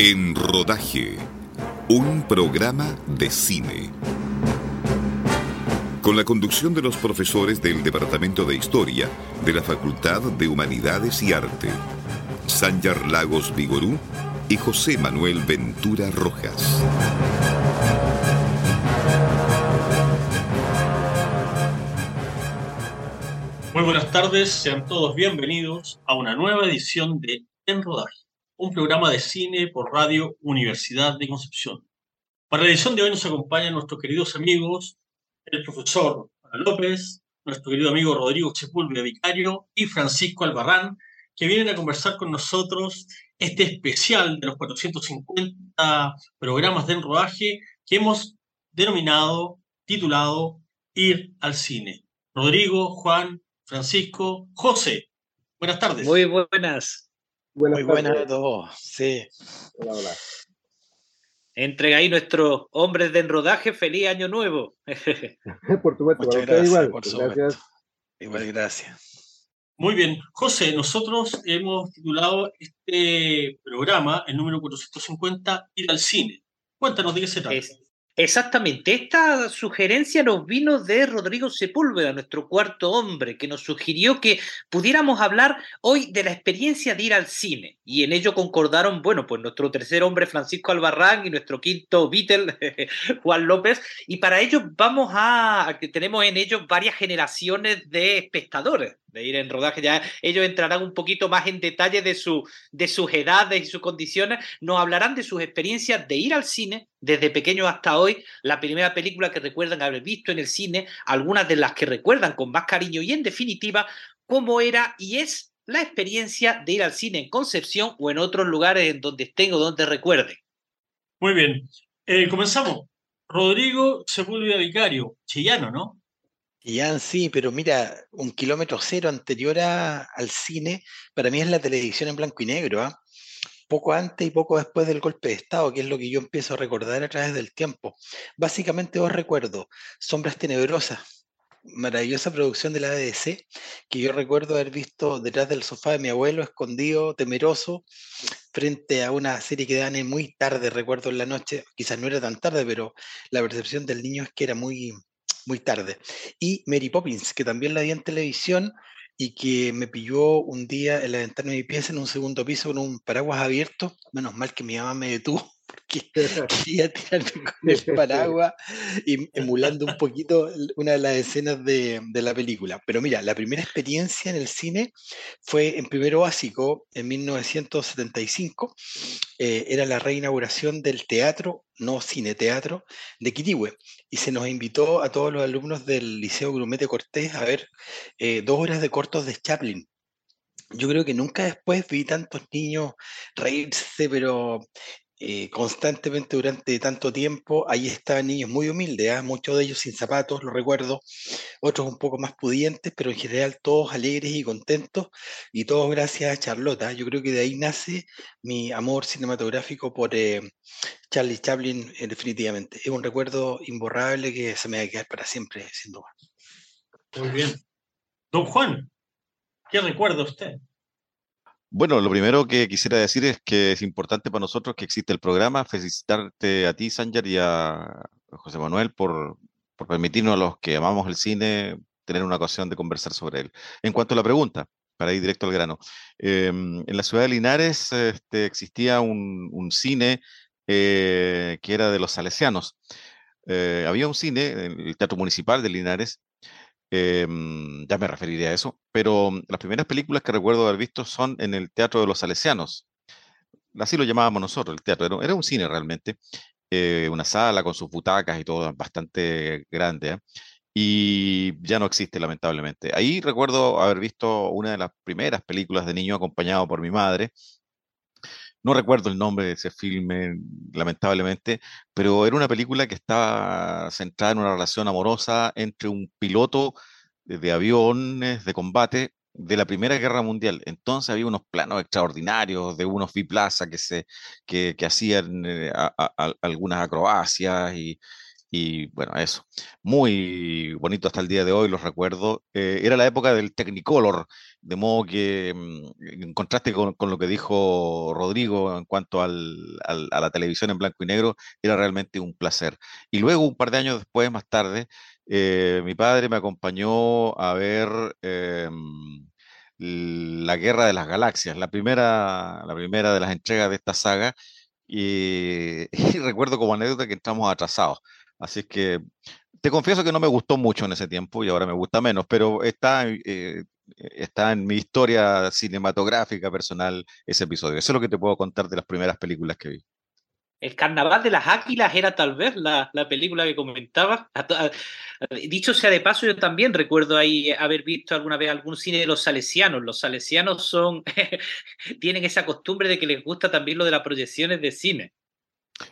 En Rodaje, un programa de cine. Con la conducción de los profesores del Departamento de Historia de la Facultad de Humanidades y Arte, Sanyar Lagos Vigorú y José Manuel Ventura Rojas. Muy buenas tardes, sean todos bienvenidos a una nueva edición de En Rodaje, un programa de cine por Radio Universidad de Concepción. Para la edición de hoy nos acompañan nuestros queridos amigos, el profesor López, nuestro querido amigo Rodrigo Sepúlveda Vicario y Francisco Albarrán, que vienen a conversar con nosotros este especial de los 450 programas de rodaje que hemos denominado, titulado Ir al cine. Rodrigo, Juan, Francisco, José. Buenas tardes. Muy buenas. Buenas Muy buenas a todos. Sí. Hola, hola. Entrega ahí nuestros hombres de enrodaje, feliz año nuevo. por supuesto, Muchas gracias, igual. Por gracias. Igual, gracias. Muy bien, José, nosotros hemos titulado este programa, el número 450, Ir al cine. Cuéntanos de qué se trata. Es, Exactamente, esta sugerencia nos vino de Rodrigo Sepúlveda, nuestro cuarto hombre, que nos sugirió que pudiéramos hablar hoy de la experiencia de ir al cine. Y en ello concordaron, bueno, pues nuestro tercer hombre Francisco Albarrán y nuestro quinto Beatle Juan López. Y para ello vamos a, tenemos en ellos varias generaciones de espectadores de ir en rodaje. Ya ellos entrarán un poquito más en detalle de, su, de sus edades y sus condiciones. Nos hablarán de sus experiencias de ir al cine desde pequeños hasta hoy. La primera película que recuerdan haber visto en el cine, algunas de las que recuerdan con más cariño y en definitiva cómo era y es la experiencia de ir al cine en Concepción o en otros lugares en donde estén o donde recuerden. Muy bien. Eh, comenzamos. Rodrigo Sepúlveda Vicario, chillano, ¿no? Ya sí, pero mira, un kilómetro cero anterior a- al cine, para mí es la televisión en blanco y negro, ¿ah? Poco antes y poco después del golpe de Estado, que es lo que yo empiezo a recordar a través del tiempo. Básicamente os recuerdo Sombras Tenebrosas, maravillosa producción de la BBC, que yo recuerdo haber visto detrás del sofá de mi abuelo, escondido, temeroso, frente a una serie que dan muy tarde, recuerdo en la noche, quizás no era tan tarde, pero la percepción del niño es que era muy, muy tarde. Y Mary Poppins, que también la vi en televisión y que me pilló un día en la ventana de mi pieza en un segundo piso con un paraguas abierto. Menos mal que mi mamá me detuvo porque quería tirarme con el paraguas y emulando un poquito una de las escenas de, de la película. Pero mira, la primera experiencia en el cine fue en primero básico en 1975. eh, era la reinauguración del teatro, no cine teatro, de Quirihue y se nos invitó a todos los alumnos del Liceo Grumete Cortés a ver eh, dos horas de cortos de Chaplin. Yo creo que nunca después vi tantos niños reírse, pero eh, constantemente durante tanto tiempo. Ahí estaban niños muy humildes, ¿ah? muchos de ellos sin zapatos, lo recuerdo, otros un poco más pudientes, pero en general todos alegres y contentos, y todos gracias a Charlota. Yo creo que de ahí nace mi amor cinematográfico por eh, Charlie Chaplin, eh, definitivamente. Es un recuerdo imborrable que se me va a quedar para siempre, sin duda. Muy bien. Don Juan, ¿qué recuerda usted? Bueno, lo primero que quisiera decir es que es importante para nosotros que existe el programa. Felicitarte a ti, Sanjar, y a José Manuel por, por permitirnos a los que amamos el cine tener una ocasión de conversar sobre él. En cuanto a la pregunta, para ir directo al grano, em, en la ciudad de Linares este, existía un, un cine eh, que era de los salesianos. Eh, había un cine, el Teatro Municipal de Linares, em, ya me referiré a eso, pero las primeras películas que recuerdo haber visto son en el Teatro de los Salesianos. Así lo llamábamos nosotros, el teatro. Era, era un cine realmente, eh, una sala con sus butacas y todo bastante grande, ¿eh? Y ya no existe, lamentablemente. Ahí recuerdo haber visto una de las primeras películas de niño acompañado por mi madre. No recuerdo el nombre de ese filme, lamentablemente, pero era una película que estaba centrada en una relación amorosa entre un piloto de, aviones de combate de la Primera Guerra Mundial. Entonces había unos planos extraordinarios de unos biplaza que, que, hacían eh, algunas acrobacias y, Y bueno, eso. Muy bonito hasta el día de hoy, los recuerdo. Eh, era la época del Technicolor, de modo que mm, en contraste con, lo que dijo Rodrigo en cuanto al, a la televisión en blanco y negro, era realmente un placer. Y luego, un par de años después, más tarde, eh, mi padre me acompañó a ver em, La Guerra de las Galaxias, la primera, la primera de las entregas de esta saga. Y, y recuerdo como anécdota que entramos atrasados. Así que te confieso que no me gustó mucho en ese tiempo y ahora me gusta menos, pero está, eh, está en mi historia cinematográfica personal ese episodio. Eso es lo que te puedo contar de las primeras películas que vi. El Carnaval de las Águilas era tal vez la, película que comentaba. Dicho sea de paso, yo también recuerdo ahí haber visto alguna vez algún cine de los salesianos. Los salesianos son tienen esa costumbre de que les gusta también lo de las proyecciones de cine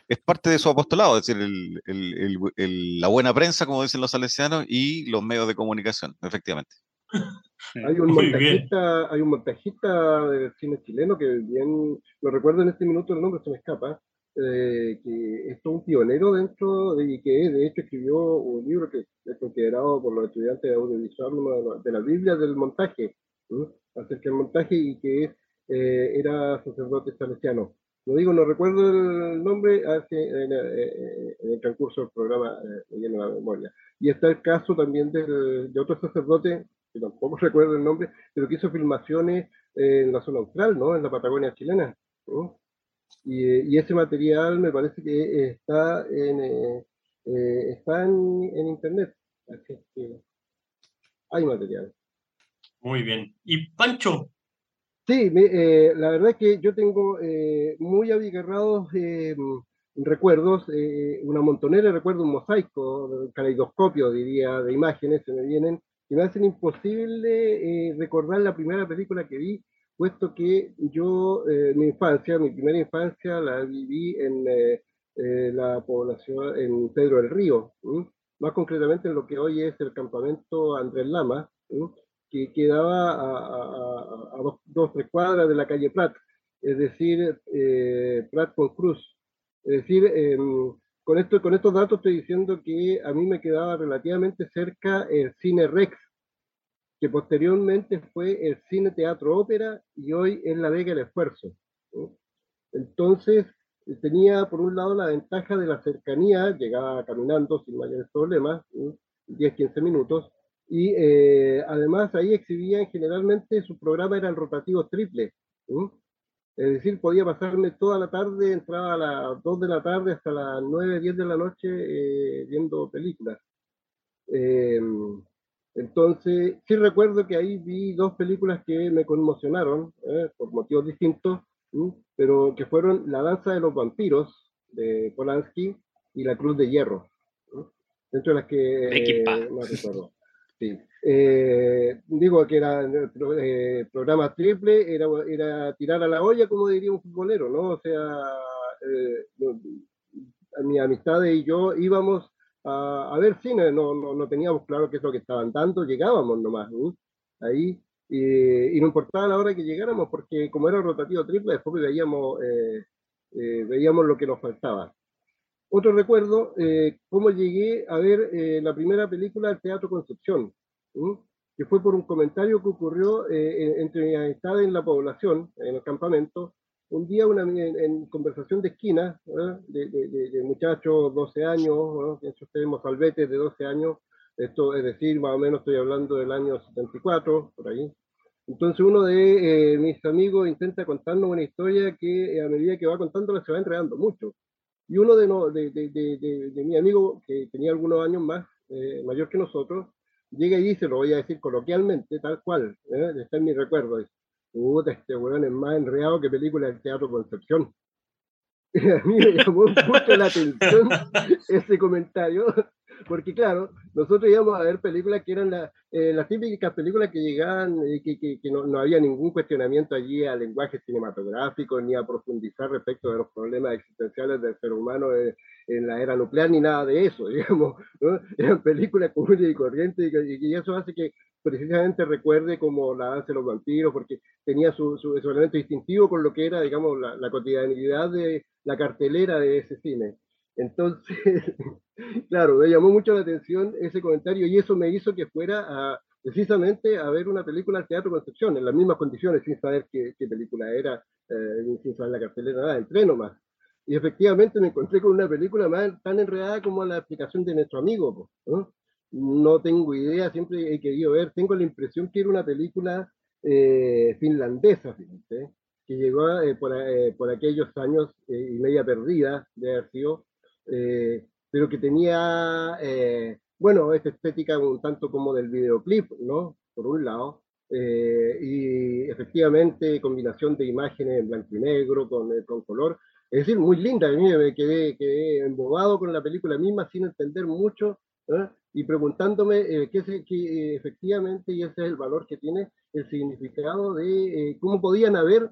es parte de su apostolado, es decir, la buena prensa, como dicen los salesianos, y los medios de comunicación, efectivamente. Hay un, montajista, hay un montajista del cine chileno que bien, lo recuerdo en este minuto, el nombre se me escapa, eh, que es un pionero dentro de, y que de hecho escribió un libro que es considerado por los estudiantes de audiovisual de, las Biblias del montaje, acerca del montaje y que eh, era sacerdote salesiano. Lo digo, no recuerdo el nombre, hace, en, el transcurso del programa eh, me lleno la memoria. Y está el caso también de otro sacerdote, que tampoco recuerdo el nombre, pero que hizo filmaciones en la zona austral, ¿no? En la Patagonia chilena. Y, ese material me parece que está en, eh, eh, está en, internet. Así que hay material. Muy bien. Y Pancho, Sí, eh, la verdad es que yo tengo eh, muy abigarrados eh, recuerdos, una montonera de recuerdos, un mosaico, un caleidoscopio, diría, de imágenes se me vienen, que me hacen imposible recordar la primera película que vi, puesto que yo, mi infancia, mi primera infancia la viví en la población, en Pedro del Río, más concretamente en lo que hoy es el campamento Andrés Lama, que quedaba a, dos, dos, tres cuadras de la calle Prat, es decir, eh, Prat con Cruz. Es decir, em, con, esto, con estos datos estoy diciendo que a mí me quedaba relativamente cerca el cine Rex, que posteriormente fue el cine teatro ópera y hoy es la Vega el Esfuerzo. Entonces, tenía por un lado la ventaja de la cercanía, llegaba caminando sin mayores problemas, 10-15 minutos, y eh, además ahí exhibían generalmente su programa eran rotativos triples. Es decir, podía pasarme toda la tarde, entraba a las 2 de la tarde hasta las 9, 10 de la noche eh, viendo películas. Eh, entonces, sí recuerdo que ahí vi dos películas que me conmocionaron, por motivos distintos, pero que fueron La danza de los vampiros de Polanski y La cruz de hierro, dentro de las que no recuerdo. Sí. Eh, digo que era eh, programa triple, era, tirar a la olla, como diría un futbolero, ¿no? O sea, eh, mi amistad y yo íbamos a, ver cine, no, no, no, teníamos claro qué es lo que estaban dando, llegábamos nomás ahí, y, no importaba la hora que llegáramos, porque como era rotativo triple, después veíamos, veíamos lo que nos faltaba. Otro recuerdo, eh, cómo llegué a ver eh, la primera película del Teatro Concepción, que fue por un comentario que ocurrió eh, entre mi amistad en la población, en el campamento, un día una, en, conversación de esquina, de, de, muchachos 12 años, que tenemos salvetes de 12 años, esto es decir, más o menos estoy hablando del año 74, por ahí. Entonces uno de mis amigos intenta contarnos una historia que a medida que va contándola se va enredando mucho. Y uno de, de, de, de, mi amigo, que tenía algunos años más, eh, mayor que nosotros, llega y dice, lo voy a decir coloquialmente, tal cual, ¿eh? está en mi recuerdo, dice, puta, este weón es más enreado que película del Teatro Concepción. Y a mí me llamó mucho la atención ese comentario, porque claro, nosotros íbamos a ver películas que eran eh, las típicas películas que llegaban, y que, que, que no, no, había ningún cuestionamiento allí al lenguaje cinematográfico, ni a profundizar respecto de los problemas existenciales del ser humano en la era nuclear, ni nada de eso, digamos, ¿no? eran películas comunes y corrientes, y, y, eso hace que precisamente recuerde como la danza de los vampiros, porque tenía su, su, elemento distintivo con lo que era, digamos, la, la cotidianidad de la cartelera de ese cine. Entonces, claro, me llamó mucho la atención ese comentario y eso me hizo que fuera a, precisamente a ver una película al Teatro Concepción, en las mismas condiciones, sin saber qué, película era, eh, sin saber la cartelera, nada, entré nomás. Y efectivamente me encontré con una película más tan enredada como la explicación de nuestro amigo. ¿no? no tengo idea, siempre he querido ver, tengo la impresión que era una película eh, finlandesa, fíjate, que llegó eh, por, eh, por, aquellos años y media perdida de haber sido, pero que tenía, bueno, esta estética un tanto como del videoclip, ¿no? Por un lado, y efectivamente combinación de imágenes en blanco y negro con, con color, es decir, muy linda, me quedé, quedé embobado con la película misma sin entender mucho, y preguntándome eh, qué, qué efectivamente, y ese es el valor que tiene el significado de eh, cómo podían haber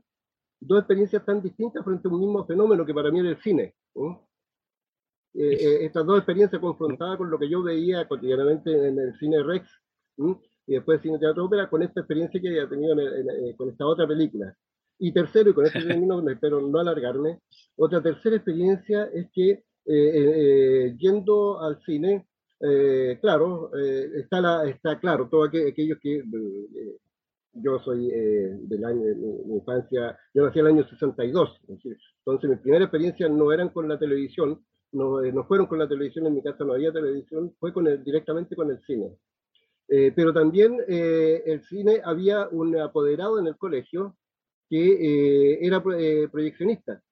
dos experiencias tan distintas frente a un mismo fenómeno que para mí era el cine. Eh, estas dos experiencias confrontadas con lo que yo veía cotidianamente en el cine Rex y después cine teatro ópera con esta experiencia que había tenido con esta otra película. Y tercero, y con este término espero no alargarme, otra tercera experiencia es que yendo al cine, eh, claro, eh, está, la, está claro, todos aquellos que eh, yo soy del año de mi, infancia, yo nací en el año 62, entonces mi primera experiencia no eran con la televisión, no, no, fueron con la televisión, en mi casa no había televisión, fue con el, directamente con el cine. pero también el cine había un apoderado en el colegio que era proyeccionista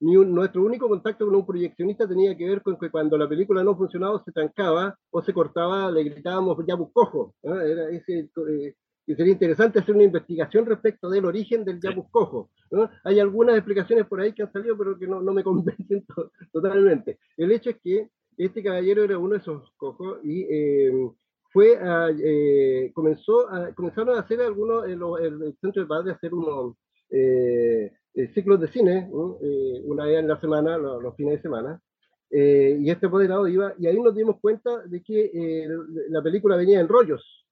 nuestro único contacto con un proyeccionista tenía que ver con que cuando la película no funcionaba se trancaba o se cortaba, le gritábamos ya buscojo. Era ese, eh, y sería interesante hacer una investigación respecto del origen del Yabuscojo. ¿no? Hay algunas explicaciones por ahí que han salido, pero que no, no me convencen totalmente. El hecho es que este caballero era uno de esos cojos y eh, fue a, eh, comenzó a, comenzaron a hacer algunos, el, el, centro de padre a hacer unos eh, eh, ciclos de cine, eh, una vez en la semana, los, fines de semana, y este apoderado iba, y ahí nos dimos cuenta de que la película venía en rollos.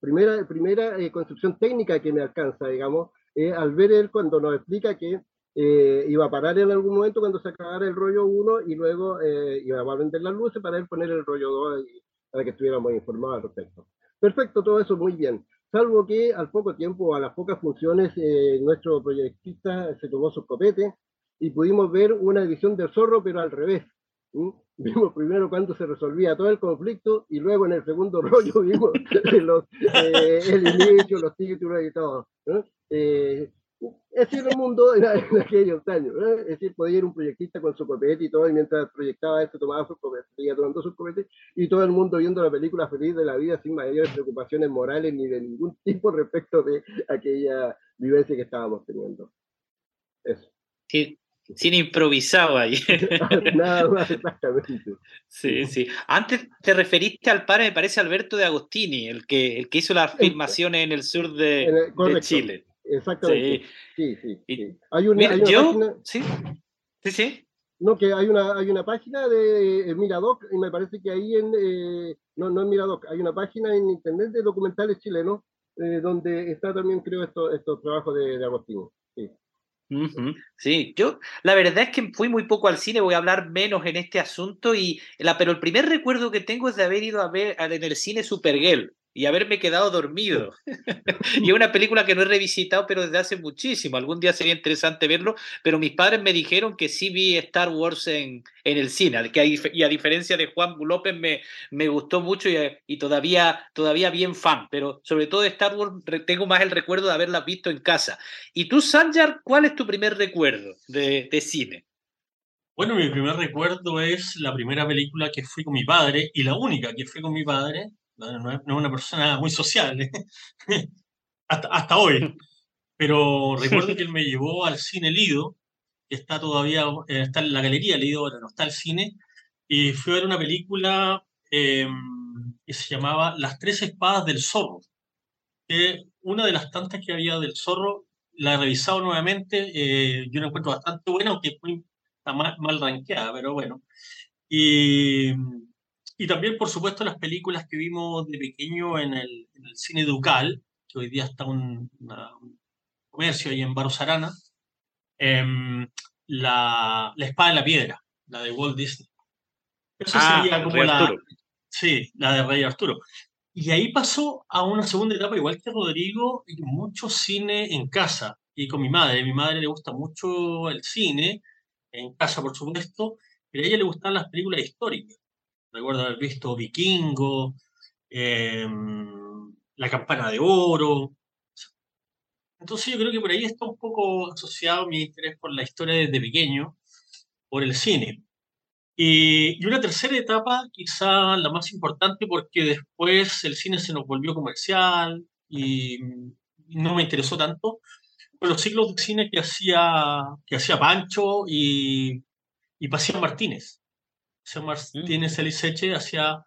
Primera, primera construcción técnica que me alcanza, digamos, al ver él cuando nos explica que iba a parar en algún momento cuando se acabara el rollo 1 y luego iba a vender las luces para él poner el rollo 2 para que estuviéramos informados al respecto. Perfecto, todo eso muy bien salvo que al poco tiempo, a las pocas funciones, eh, nuestro proyectista se tomó su copete y pudimos ver una edición del zorro, pero al revés. Vimos primero cuando se resolvía todo el conflicto y luego en el segundo rollo vimos los, eh, el inicio, los títulos y todo. Eh, es decir, el mundo en, aquellos años. Es decir, podía ir un proyectista con su copete y todo, y mientras proyectaba esto, tomaba su copete, seguía tomando su copete, y todo el mundo viendo la película feliz de la vida sin mayores preocupaciones morales ni de ningún tipo respecto de aquella vivencia que estábamos teniendo. Eso. Sí, sin improvisado ahí. Nada más, exactamente. Sí, sí. Antes te referiste al padre, me parece, Alberto de Agostini, el que, el que hizo las filmaciones en el sur de, de Chile. Exactamente. Sí, sí, sí. Hay, una, página... Sí, sí, sí. No, que hay una, hay una página de Miradoc, y me parece que ahí en, eh, no, no en Miradoc, hay una página en internet de documentales chilenos, eh, donde está también, creo, estos esto trabajos de, de Agostino. Sí. Sí, yo la verdad es que fui muy poco al cine, voy a hablar menos en este asunto, y la, pero el primer recuerdo que tengo es de haber ido a ver en el cine Supergirl, y haberme quedado dormido. y es una película que no he revisitado, pero desde hace muchísimo. Algún día sería interesante verlo, pero mis padres me dijeron que sí vi Star Wars en, en el cine, que y a diferencia de Juan López me, me gustó mucho y, todavía, todavía bien fan, pero sobre todo de Star Wars tengo más el recuerdo de haberla visto en casa. ¿Y tú, Sanjar, cuál es tu primer recuerdo de, de cine? Bueno, mi primer recuerdo es la primera película que fui con mi padre y la única que fui con mi padre, no, es una persona muy sociable, hasta, hasta hoy. Pero recuerdo que él me llevó al cine Lido, que está todavía, eh, está en la galería Lido, ahora no está el cine, y fui a ver una película em, que se llamaba Las tres espadas del zorro, que una de las tantas que había del zorro, la he revisado nuevamente, eh, yo la encuentro bastante buena, aunque está mal, mal rankeada, pero bueno. Y y también, por supuesto, las películas que vimos de pequeño en el, cine Ducal, que hoy día está un, comercio ahí en Barros Arana, em, la, la, Espada en la Piedra, la de Walt Disney. Eso Ah, sería como Rey la, Arturo. sí, la de Rey Arturo. Y ahí pasó a una segunda etapa, igual que Rodrigo, y mucho cine en casa y con mi madre. A mi madre le gusta mucho el cine, en casa por supuesto, pero a ella le gustan las películas históricas. Recuerdo haber visto Vikingo, em, La Campana de Oro. Entonces yo creo que por ahí está un poco asociado mi interés por la historia desde pequeño, por el cine. Y, y una tercera etapa, quizá la más importante, porque después el cine se nos volvió comercial y no me interesó tanto, fue los ciclos de cine que hacía, que hacía Pancho y, y Pacián Martínez. Pacián Martínez Eliseche hacía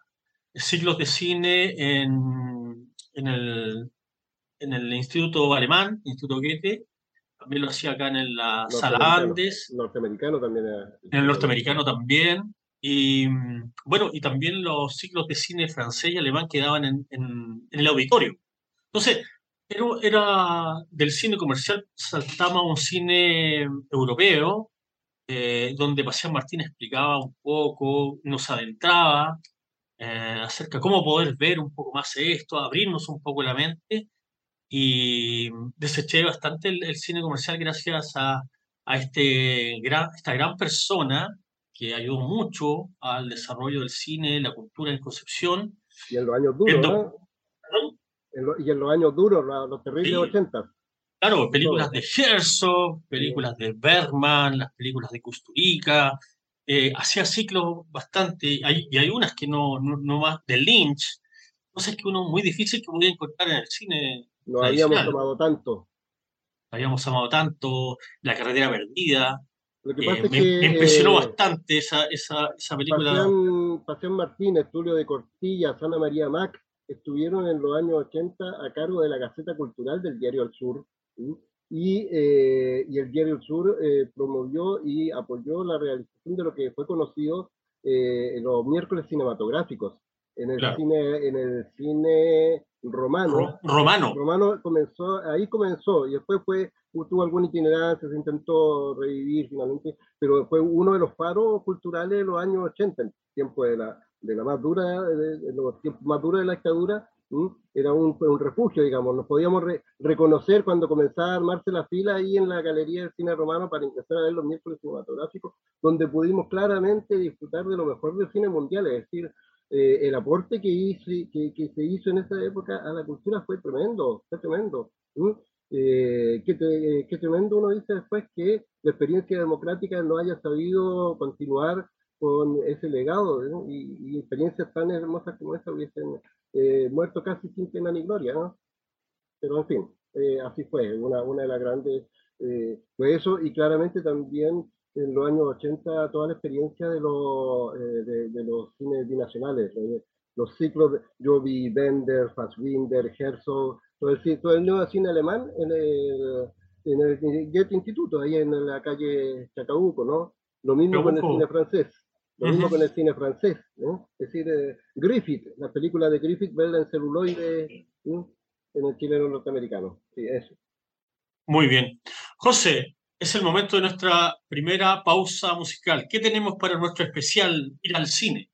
ciclos de cine en, en, el, en el Instituto Alemán, Instituto Goethe, también lo hacía acá en la Sala Norteamericano. Andes, Norteamericano también era. en el norteamericano también. Y mm, bueno, y también los ciclos de cine francés y alemán que daban en, en- en el auditorio. Entonces, era, era del cine comercial, saltamos a un cine europeo, eh, donde Pacián Martín explicaba un poco, nos adentraba eh, acerca de cómo poder ver un poco más esto, abrirnos un poco la mente. Y deseché bastante el, el cine comercial gracias a, a este gran, esta gran persona que ayudó mucho al desarrollo del cine, la cultura en Concepción. Y en los años duros, ¿no? Y en los años duros, los terribles Sí. 80. Claro, películas de Herzog, películas de Bergman, las películas de Kusturica, eh, hacía ciclos bastante, hay- y hay unas que no, no, no más, de Lynch, cosas que uno muy difícil que podía encontrar en el cine Nos habíamos tomado tanto. Habíamos amado tanto, La carretera perdida, Lo que eh, pasa es me, que. me impresionó eh, bastante esa, esa, esa película. Paseán, Paseán Martínez, Tulio de Cortilla, Sana María Mac, estuvieron en los años 80 a cargo de la Gaceta Cultural del Diario El Sur. ¿Sí? Y, eh, y el Diario El Sur eh, promovió y apoyó la realización de lo que fue conocido eh, los miércoles cinematográficos. En el, Claro. cine, en el cine romano, Ro- Romano, Romano comenzó, ahí comenzó, y después fue, tuvo alguna itinerancia, se intentó revivir finalmente, pero fue uno de los faros culturales de los años 80, en tiempo de la, de la más dura, de, de los tiempos más duros de la dictadura, ¿m? era un, un refugio, digamos, nos podíamos re- reconocer cuando comenzaba a armarse la fila ahí en la Galería del Cine Romano para empezar a ver los miércoles cinematográficos, donde pudimos claramente disfrutar de lo mejor del cine mundial, es decir, eh, el aporte que, hizo, que, que se hizo en esa época a la cultura fue tremendo, fue tremendo. ¿m? Eh, qué, te- qué tremendo uno dice después que la experiencia democrática no haya sabido continuar con ese legado y, y experiencias tan hermosas como esta hubiesen eh, muerto casi sin pena ni gloria, ¿no? Pero en fin, eh, así fue, una, una de las grandes, eh, fue eso y claramente también en los años 80 toda la experiencia de los, eh, de, de los cines binacionales, eh, los ciclos, de, yo vi Bender, Fassbinder, Herzog, todo el, todo el nuevo cine alemán en el, en el Goethe Instituto, ahí en la calle Chacabuco, ¿no? Lo mismo con el Chacabuco. cine francés. Lo mismo con el cine francés, ¿no? Es decir, eh, Griffith, la película de Griffith, verla en celuloide ¿no? en el chileno norteamericano. Sí, eso. Muy bien. José, es el momento de nuestra primera pausa musical. ¿Qué tenemos para nuestro especial ir al cine?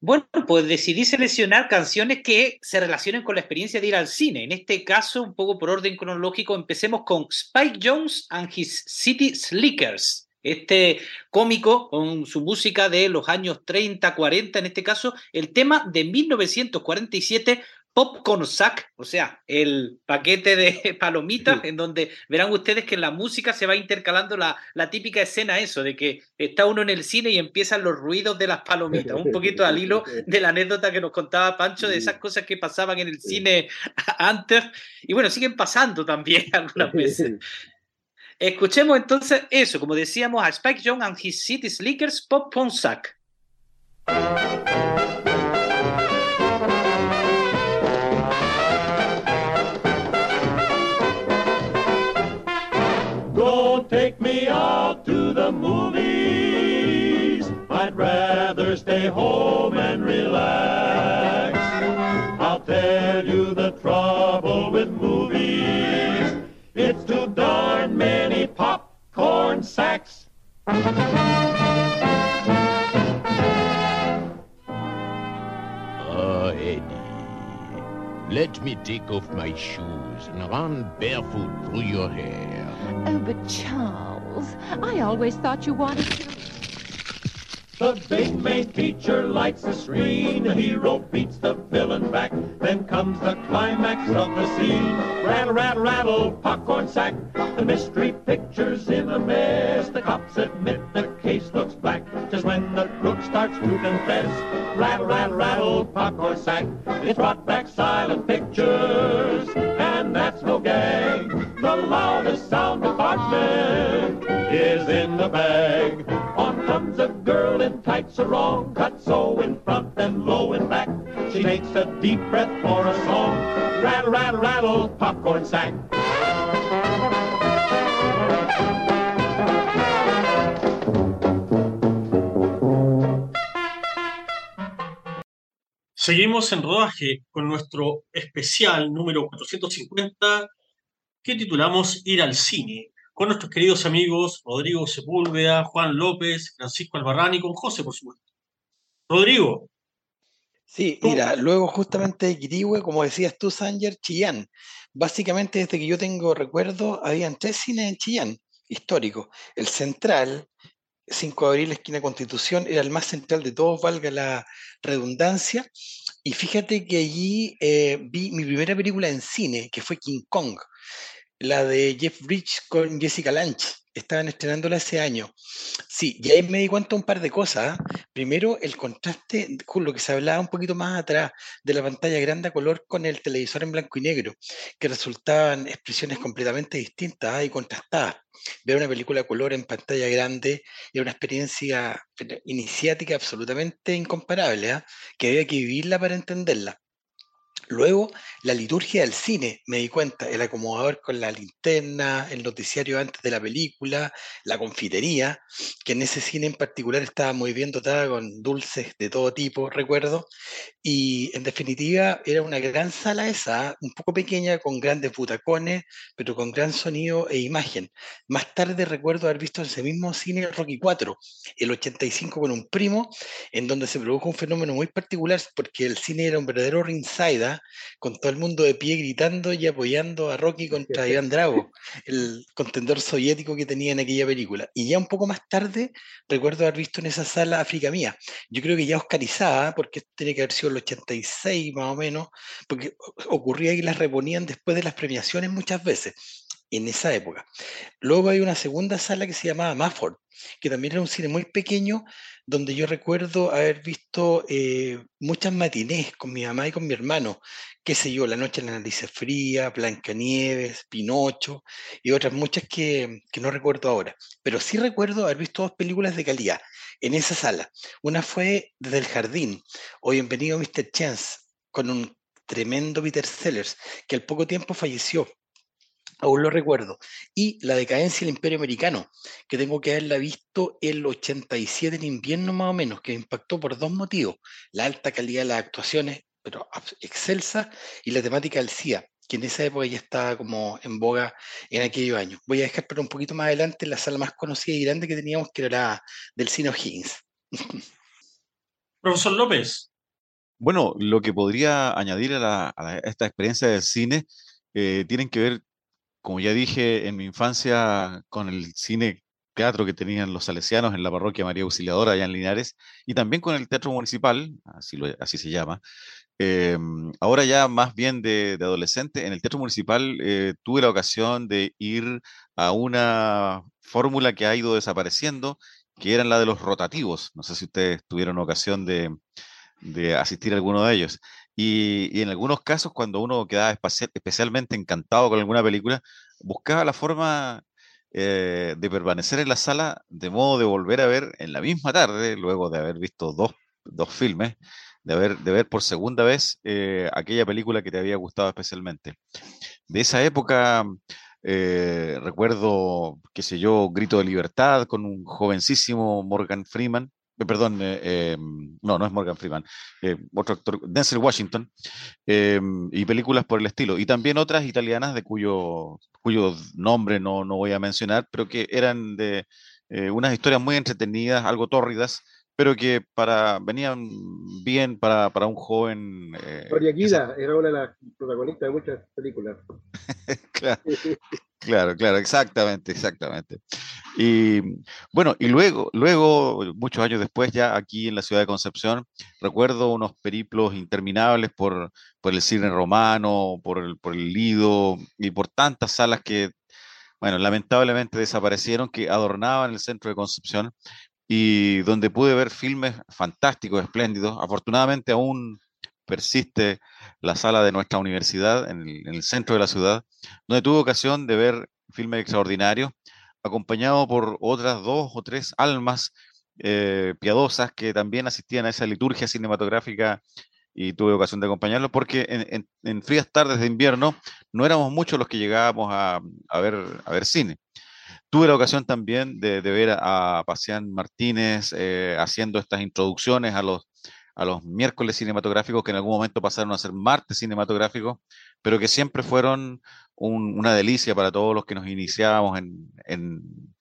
Bueno, pues decidí seleccionar canciones que se relacionen con la experiencia de ir al cine. En este caso, un poco por orden cronológico, empecemos con Spike Jones and His City Slickers. Este cómico con su música de los años 30, 40, en este caso, el tema de 1947, Popcorn Sack, o sea, el paquete de palomitas, en donde verán ustedes que en la música se va intercalando la, la típica escena eso, de que está uno en el cine y empiezan los ruidos de las palomitas, un poquito al hilo de la anécdota que nos contaba Pancho de esas cosas que pasaban en el cine antes, y bueno, siguen pasando también algunas veces. Escuchemos entonces eso, como decíamos, a Spike Jones and His City Slickers Popcorn Sack. Don't take me out to the movies. I'd rather stay home and relax. and sax. Oh, Eddie, let me take off my shoes and run barefoot through your hair. Oh, but Charles, I always thought you wanted to... The big main feature lights the screen. The hero beats the villain back. Then comes the climax of the scene. Rattle, rattle, rattle, popcorn sack. The mystery picture's in a mess. The cops admit the case looks black. Just when the crook starts to confess. Rattle, rattle, rattle, popcorn sack. It's brought back silent pictures. And that's no gag. The loudest sound department is in the bag. On comes a girl in tights, a cut so in front and low in back. She takes a deep breath for a song. Rattle, rattle, rattle, popcorn sack. Seguimos en rodaje con nuestro especial número 450 que titulamos Ir al cine, con nuestros queridos amigos Rodrigo Sepúlveda, Juan López, Francisco Albarrán y con José, por supuesto. Rodrigo. Sí, mira, luego justamente de Quirihue, como decías tú, Sanger, Chillán. Básicamente, desde que yo tengo recuerdo, habían tres cines en Chillán, históricos. El Central, 5 de abril, esquina Constitución, era el más central de todos, valga la redundancia. Y fíjate que allí eh, vi mi primera película en cine, que fue King Kong, la de Jeff Bridges con Jessica Lange. Estaban estrenándola ese año. Sí, y ahí me di cuenta un par de cosas. ¿ah? Primero, el contraste con lo que se hablaba un poquito más atrás de la pantalla grande a color con el televisor en blanco y negro, que resultaban expresiones completamente distintas ¿ah? y contrastadas ver una película a color en pantalla grande era una experiencia iniciática absolutamente incomparable, ¿ah? que había que vivirla para entenderla. Luego, la liturgia del cine, me di cuenta, el acomodador con la linterna, el noticiario antes de la película, la confitería, que en ese cine en particular estaba muy bien dotada con dulces de todo tipo, recuerdo, y en definitiva era una gran sala esa, un poco pequeña, con grandes butacones, pero con gran sonido e imagen. Más tarde recuerdo haber visto en ese mismo cine Rocky 4, el 85 con un primo, en donde se produjo un fenómeno muy particular, porque el cine era un verdadero ringside, con todo el mundo de pie gritando y apoyando a Rocky contra Iván Drago, el contendor soviético que tenía en aquella película. Y ya un poco más tarde recuerdo haber visto en esa sala África Mía. Yo creo que ya oscarizada, porque esto tiene que haber sido el 86 más o menos, porque ocurría que las reponían después de las premiaciones muchas veces en esa época. Luego hay una segunda sala que se llamaba Mafford, que también era un cine muy pequeño, donde yo recuerdo haber visto eh, muchas matinés con mi mamá y con mi hermano, qué sé yo, La noche en la nariz fría, Blancanieves, Pinocho y otras muchas que, que no recuerdo ahora. Pero sí recuerdo haber visto dos películas de calidad en esa sala. Una fue Desde el Jardín, o Bienvenido Mr. Chance, con un tremendo Peter Sellers, que al poco tiempo falleció aún lo recuerdo. Y La decadencia del imperio americano, que tengo que haberla visto el 87 en invierno más o menos, que me impactó por dos motivos. La alta calidad de las actuaciones, pero excelsa, y la temática del CIA, que en esa época ya estaba como en boga en aquellos años. Voy a dejar pero un poquito más adelante la sala más conocida y grande que teníamos, que era la del Cine Higgins. Profesor López. Bueno, lo que podría añadir a, la- a la- esta experiencia del cine eh, tienen que ver como ya dije, en mi infancia con el cine teatro que tenían los salesianos en la parroquia María Auxiliadora allá en Linares y también con el teatro municipal, así, lo- así se llama. Em, ahora ya más bien de, de adolescente, en el teatro municipal eh, tuve la ocasión de ir a una fórmula que ha ido desapareciendo, que eran la de los rotativos. No sé si ustedes tuvieron ocasión de, de asistir a alguno de ellos. Y, y en algunos casos, cuando uno quedaba especialmente encantado con alguna película, buscaba la forma eh, de permanecer en la sala de modo de volver a ver en la misma tarde, luego de haber visto dos, dos filmes, de ver, de ver por segunda vez eh, aquella película que te había gustado especialmente. De esa época, eh, recuerdo, qué sé yo, Grito de Libertad con un jovencísimo Morgan Freeman, eh, perdón, eh, eh, no, no es Morgan Freeman, eh, otro actor, Denzel Washington, eh, y películas por el estilo. Y también otras italianas de cuyo, cuyo nombre no, no voy a mencionar, pero que eran de eh, unas historias muy entretenidas, algo tórridas, pero que para venían bien para, para un joven. Eh, Gloria Guida era una de las protagonistas de muchas películas. claro, claro, claro, exactamente, exactamente. Y bueno, y luego, luego, muchos años después, ya aquí en la ciudad de Concepción, recuerdo unos periplos interminables por, por el cine romano, por el, por el Lido y por tantas salas que bueno, lamentablemente desaparecieron, que adornaban el centro de Concepción y donde pude ver filmes fantásticos, espléndidos. Afortunadamente aún persiste la sala de nuestra universidad en el, centro de la ciudad, donde tuve ocasión de ver filmes extraordinarios, acompañado por otras dos o tres almas eh, piadosas que también asistían a esa liturgia cinematográfica y tuve ocasión de acompañarlos porque en, frías tardes de invierno no éramos muchos los que llegábamos a, ver, a ver cine. Tuve la ocasión también de, ver a, Pacián Martínez eh, haciendo estas introducciones a los, a los miércoles cinematográficos que en algún momento pasaron a ser martes cinematográficos, pero que siempre fueron una delicia para todos los que nos iniciábamos en, en,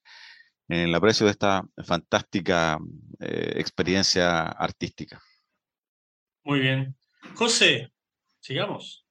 el aprecio de esta fantástica eh, experiencia artística. Muy bien. José, sigamos.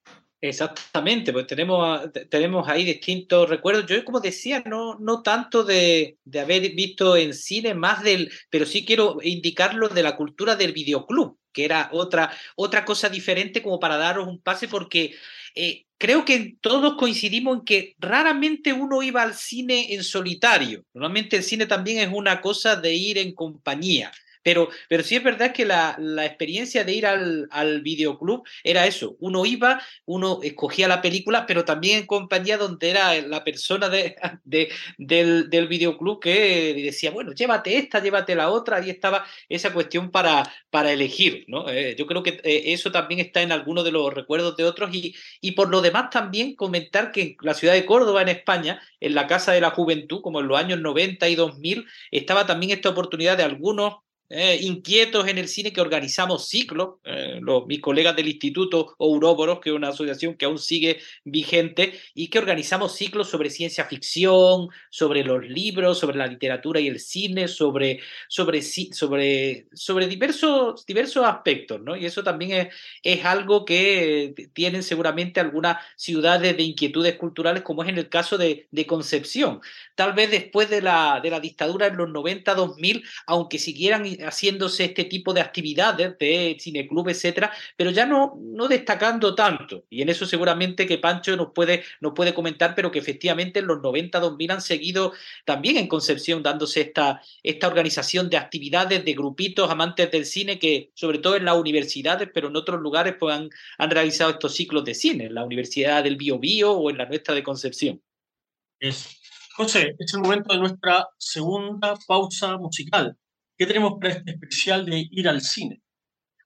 Exactamente, pues tenemos, tenemos ahí distintos recuerdos. Yo, como decía, no, no tanto de, de, haber visto en cine, más del, pero sí quiero indicarlo de la cultura del videoclub, que era otra, otra cosa diferente como para daros un pase, porque eh, creo que todos coincidimos en que raramente uno iba al cine en solitario. Normalmente el cine también es una cosa de ir en compañía. Pero, pero sí es verdad que la, la experiencia de ir al, al, videoclub era eso. Uno iba, uno escogía la película, pero también en compañía donde era la persona de, de, del, del, videoclub que decía, bueno, llévate esta, llévate la otra. Ahí estaba esa cuestión para, para elegir. ¿no? Eh, yo creo que eh, eso también está en algunos de los recuerdos de otros. Y, y por lo demás también comentar que en la ciudad de Córdoba, en España, en la Casa de la Juventud, como en los años 90 y 2000, estaba también esta oportunidad de algunos eh, inquietos en el cine que organizamos ciclos, eh, los, mis colegas del Instituto Ouroboros, que es una asociación que aún sigue vigente, y que organizamos ciclos sobre ciencia ficción, sobre los libros, sobre la literatura y el cine, sobre, sobre, sobre, sobre diversos, diversos aspectos, ¿no? Y eso también es, es algo que tienen seguramente algunas ciudades de inquietudes culturales, como es en el caso de, de Concepción. Tal vez después de la, de la dictadura en los 90-2000, aunque siguieran haciéndose este tipo de actividades de cineclub, etcétera, pero ya no, no destacando tanto. Y en eso seguramente que Pancho nos puede, nos puede comentar, pero que efectivamente en los 90, 2000 han seguido también en Concepción dándose esta, esta organización de actividades, de grupitos amantes del cine que, sobre todo en las universidades, pero en otros lugares, pues han, realizado estos ciclos de cine, en la Universidad del Bio Bio o en la nuestra de Concepción. Es. José, es el momento de nuestra segunda pausa musical. ¿Qué tenemos para especial de ir al cine?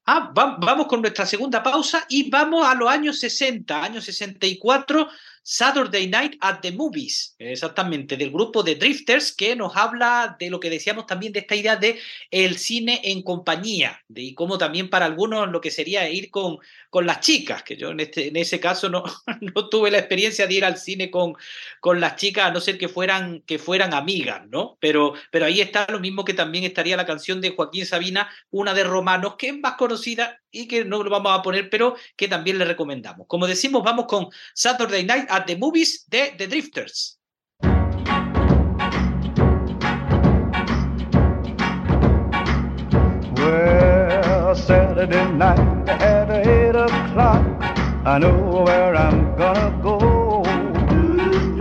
Ah, vamos con nuestra segunda pausa y vamos a los años 60, años 64, Saturday Night at the Movies, exactamente, del grupo de Drifters, que nos habla de lo que decíamos también de esta idea de el cine en compañía, de, y cómo también para algunos lo que sería ir con, con las chicas, que yo en, este, en ese caso no, no tuve la experiencia de ir al cine con, con las chicas, a no ser que fueran, que fueran amigas, ¿no? Pero, pero ahí está lo mismo que también estaría la canción de Joaquín Sabina, una de Romanos, que es más conocida y que no lo vamos a poner, pero que también le recomendamos. Como decimos, vamos con Saturday Night at the Movies de The Drifters. Well, Saturday night at 8 o'clock, I know where I'm gonna go.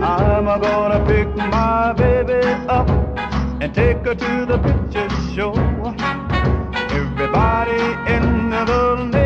I'm gonna pick my baby up and take her to the picture show. Everybody in the neighborhood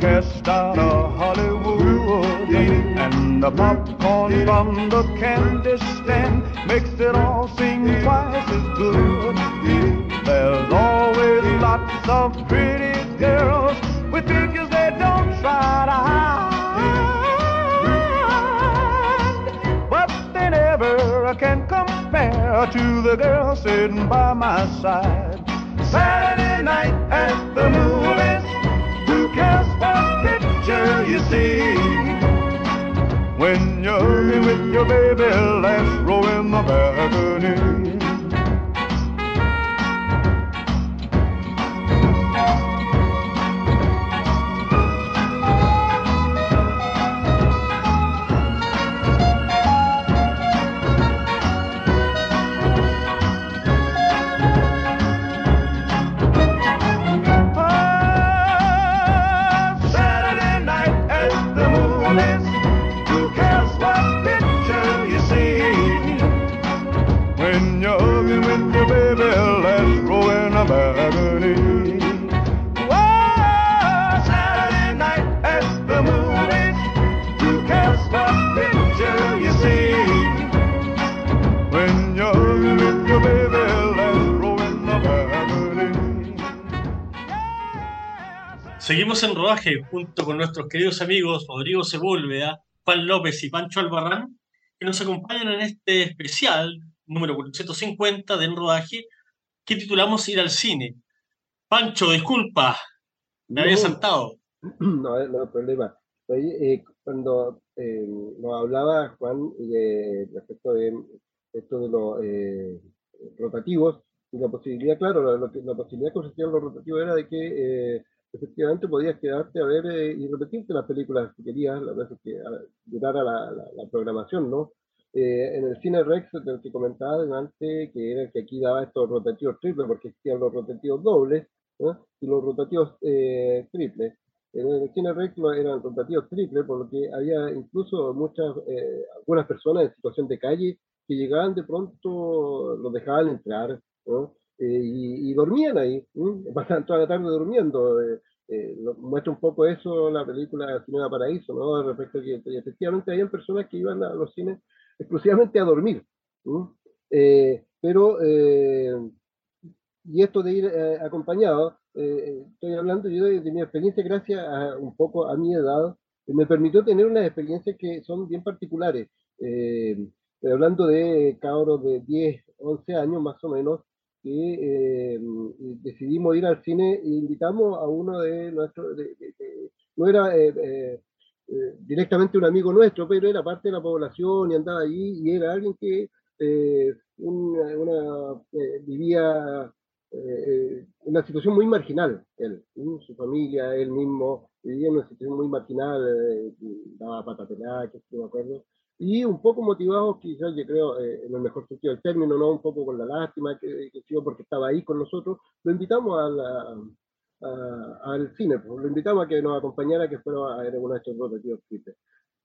Cast out of Hollywood, and the popcorn from the candy stand makes it all seem twice as good. There's always lots of pretty girls with figures they don't try to hide. But they never can compare to the girl sitting by my side. Saturday night at the movies, who cares picture you see? When you're with your baby, last row in the balcony. Junto con nuestros queridos amigos Rodrigo Sepúlveda, Juan López y Pancho Albarrán, que nos acompañan en este especial número 450 de En Rodaje, que titulamos Ir al cine. Pancho, disculpa, me había No. saltado. No, no hay problema. Ahí, eh, cuando eh, nos hablaba Juan de, respecto de esto de los eh, rotativos, y la posibilidad, claro, la, la posibilidad que ofrecían los rotativos era de que eh, efectivamente podías quedarte a ver eh, y repetirte las películas si querías, las veces que durara la, la- la programación, ¿no? Eh, en el cine Rex, del que comentaba antes, que era el que aquí daba estos rotativos triples, porque existían los rotativos dobles ¿no? y los rotativos eh, triples. En el cine Rex eran rotativos triples, por lo que había incluso muchas, eh, algunas personas en situación de calle que llegaban de pronto, los dejaban entrar, ¿no? Y, y dormían ahí, pasaban toda la tarde durmiendo. eh, eh, lo- muestra un poco eso la película Cinema Paraíso, ¿no? Respecto a que efectivamente habían personas que iban a los cines exclusivamente a dormir. Eh, pero, y esto de ir eh, acompañado, eh, estoy hablando yo de, de mi experiencia gracias a un poco a mi edad, me permitió tener unas experiencias que son bien particulares. Eh, hablando de cabros de 10, 11 años más o menos, eh, decidimos ir al cine e invitamos a uno de nuestros, no era eh, eh, directamente un amigo nuestro, pero era parte de la población y andaba allí y era alguien que una, vivía una situación muy marginal, él, su familia, él mismo, vivía en una situación muy marginal, daba pata no me acuerdo, y un poco motivados, quizás yo creo, eh, en el mejor sentido del término, ¿no? Un poco con la lástima, que, que sí, porque estaba ahí con nosotros, lo invitamos a la, a- al cine, pues, lo invitamos a que nos acompañara, que fuera a ver uno de estos rotativos triples.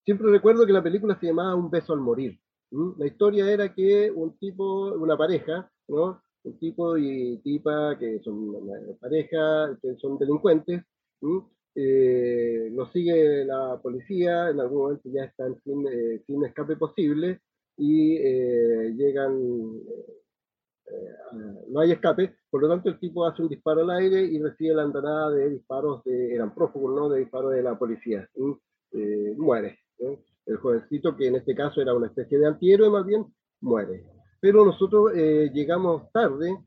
Siempre recuerdo que la película se llamaba Un beso al morir. ¿m? La historia era que un tipo, una pareja, ¿no? Un tipo y tipa que son una pareja, que son delincuentes, ¿m? Eh, los sigue la policía, en algún momento ya están sin, eh, sin escape posible y eh, llegan, eh, no hay escape, por lo tanto el tipo hace un disparo al aire y recibe la andanada de disparos, de, eran prófugos, ¿no? De disparos de la policía, muere. El jovencito, que en este caso era una especie de antihéroe más bien, muere. Pero nosotros llegamos tarde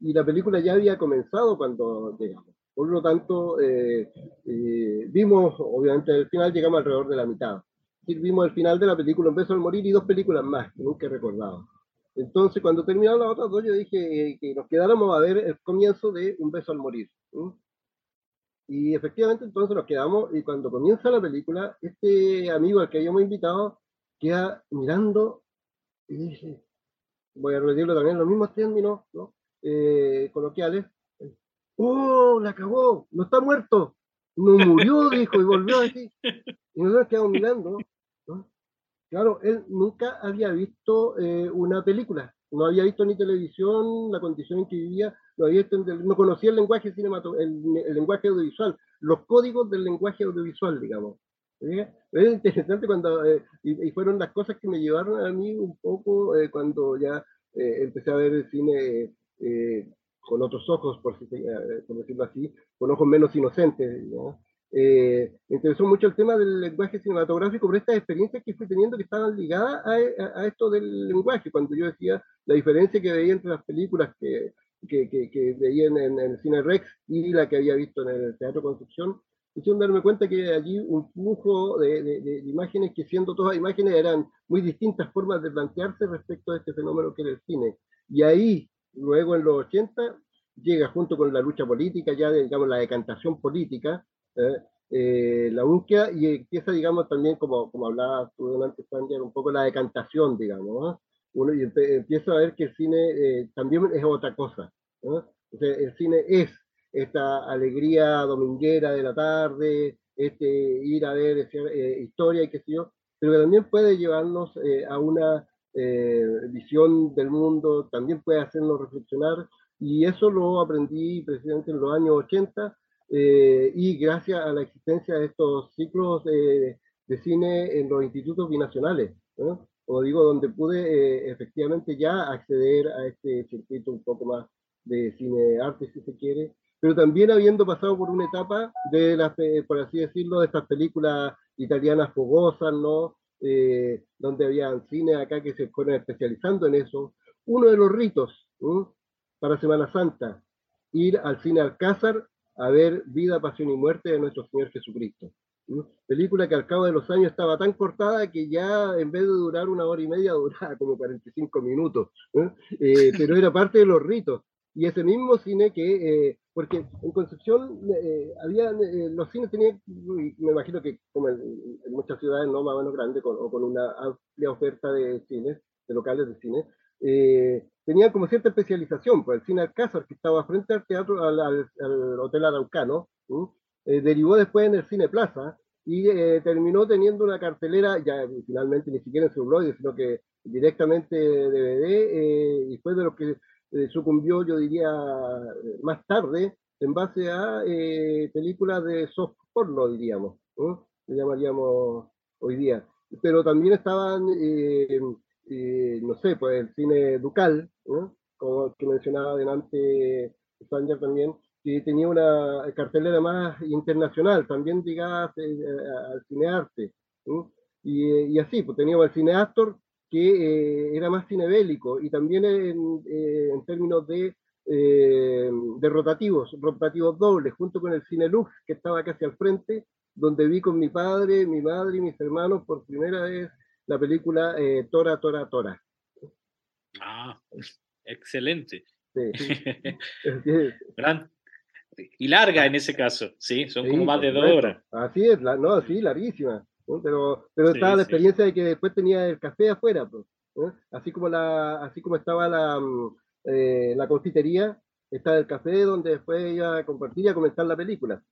y la película ya había comenzado cuando llegamos. Por lo tanto, eh, eh, vimos, obviamente, el final llegamos alrededor de la mitad. Sí, vimos el final de la película Un beso al morir y dos películas más que nunca he recordado. Entonces, cuando terminaron las otras dos, yo dije eh, que nos quedáramos a ver el comienzo de Un beso al morir. Y efectivamente, entonces nos quedamos y cuando comienza la película, este amigo al que habíamos invitado queda mirando y dice, voy a repetirlo también los mismos términos ¿no? Eh, coloquiales, ¡Oh, la acabó! ¡No está muerto! ¡No murió! Dijo y volvió a decir. Y nosotros quedamos mirando. ¿no? Claro, él nunca había visto eh, una película, no había visto ni televisión, la condición en que vivía, no, había visto, no conocía el lenguaje cinematográfico, el, el lenguaje audiovisual, los códigos del lenguaje audiovisual, digamos. Es interesante cuando, eh, y, y, fueron las cosas que me llevaron a mí un poco eh, cuando ya empecé a ver el cine con otros ojos, por, si- eh, por decirlo así, con ojos menos inocentes. ¿no? Eh, me interesó mucho el tema del lenguaje cinematográfico por estas experiencias que fui teniendo que estaban ligadas a, a- a esto del lenguaje, cuando yo decía la diferencia que veía entre las películas que, que, que, que veía en, en el Cine Rex y la que había visto en el Teatro Construcción, hicieron darme cuenta que allí un flujo de- de- de imágenes que siendo todas imágenes eran muy distintas formas de plantearse respecto a este fenómeno que era el cine. Y ahí, luego en los 80, llega junto con la lucha política, ya digamos la decantación política, ¿eh? Eh, la búsqueda y empieza, digamos, también como, como hablaba tú antes, Sander, un poco la decantación, digamos. Uno y empieza a ver que el cine eh, también es otra cosa, el cine es esta alegría dominguera de la tarde, este ir a ver eh, historia y qué sé yo, pero que también puede llevarnos eh, a una eh, visión del mundo, también puede hacernos reflexionar, y eso lo aprendí precisamente en los años 80, eh, y gracias a la existencia de estos ciclos de, cine en los institutos binacionales, ¿no? como digo, donde pude eh, efectivamente ya acceder a este circuito un poco más de cine arte, si se quiere, pero también habiendo pasado por una etapa de las, eh, por así decirlo, de estas películas italianas fogosas, ¿no? Eh, donde había cine acá que se fueron especializando en eso. Uno de los ritos para Semana Santa, ir al cine Alcázar a ver Vida, Pasión y Muerte de nuestro Señor Jesucristo. Película que al cabo de los años estaba tan cortada que ya en vez de durar una hora y media duraba como 45 minutos. Eh, pero era parte de los ritos. Y ese mismo cine que, eh, porque en Concepción eh, había, eh, los cines tenían, me imagino que como en, en muchas ciudades no más o menos grandes, con, o con una amplia oferta de cines, de locales de cine, eh, tenían como cierta especialización, pues el cine Alcázar, que estaba frente al teatro, al, al, al Hotel Araucano, eh, derivó después en el Cine Plaza, y eh, terminó teniendo una cartelera, ya finalmente ni siquiera en celuloide, sino que directamente DVD, eh, y fue de lo que eh, sucumbió, yo diría, más tarde, en base a eh, películas de soft porno, diríamos, ¿no? le llamaríamos hoy día. Pero también estaban, eh, eh, no sé, pues el cine Ducal, ¿no? como que mencionaba adelante Sanger también, que tenía una cartelera más internacional, también ligada eh, al cinearte. ¿no? Y, y, así, pues teníamos el cine Astor, que eh, era más cine bélico, y también en, eh, en términos de, eh, de rotativos, rotativos dobles, junto con el cine Lux, que estaba casi al frente, donde vi con mi padre, mi madre y mis hermanos por primera vez la película Tora, Tora, Tora. Ah, excelente. Sí. Gran, y larga en ese caso, sí, son Sí, como más de dos horas. Así es, la, no, sí, larguísima. ¿No? Pero, pero Sí, estaba la sí. experiencia de que después tenía el café afuera, pues, ¿no? así como la, así como estaba la, mm, eh, la confitería, estaba el café donde después iba a compartir y a comentar la película.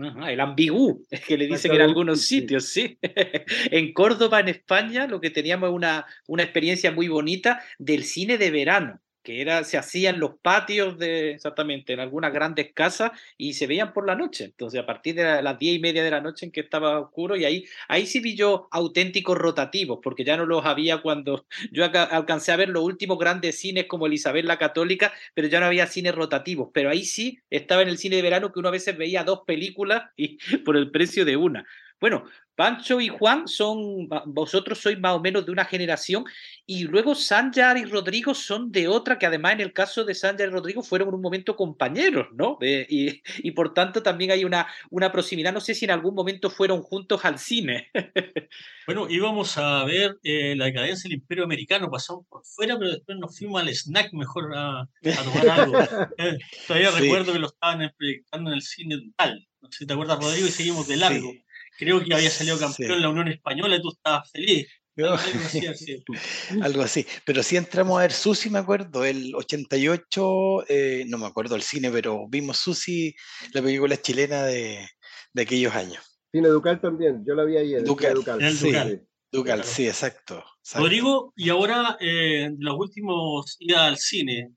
Ajá, el ambigú, es que le dicen en algunos sitios, sí. En Córdoba, en España, lo que teníamos es una, una experiencia muy bonita del cine de verano, que era, se hacía en los patios de, exactamente, en algunas grandes casas y se veían por la noche. Entonces, a partir de la- las diez y media de la noche en que estaba oscuro, y ahí, ahí sí vi yo auténticos rotativos, porque ya no los había cuando yo alcancé a ver los últimos grandes cines como el Isabel la Católica, pero ya no había cines rotativos. Pero ahí sí estaba en el cine de verano que uno a veces veía dos películas y por el precio de una. Bueno, Pancho y Juan son, vosotros sois más o menos de una generación y luego Sanjar y Rodrigo son de otra, que además en el caso de Sanjar y Rodrigo fueron en un momento compañeros, ¿no? Eh, y, y por tanto también hay una, una proximidad, no sé si en algún momento fueron juntos al cine. Bueno, íbamos a ver eh, la decadencia del Imperio Americano, pasamos por fuera, pero después nos fuimos al snack mejor a, a tomar algo. Eh, todavía Sí. recuerdo que lo estaban eh, proyectando en el cine tal. No sé si te acuerdas, Rodrigo, y seguimos de largo. Sí. Creo que había salido campeón Sí. la Unión Española y tú estabas feliz. No. Algo así, así. Algo así. Pero sí entramos a ver Susi, me acuerdo, el 88, eh, no me acuerdo el cine, pero vimos Susi, la película chilena de, de aquellos años. Cine Ducal también, yo la vi ayer. Ducal, Ducal. en el sí. Ducal. Ducal, Claro. sí, exacto. exacto. Rodrigo, y ahora eh, los últimos idas al cine,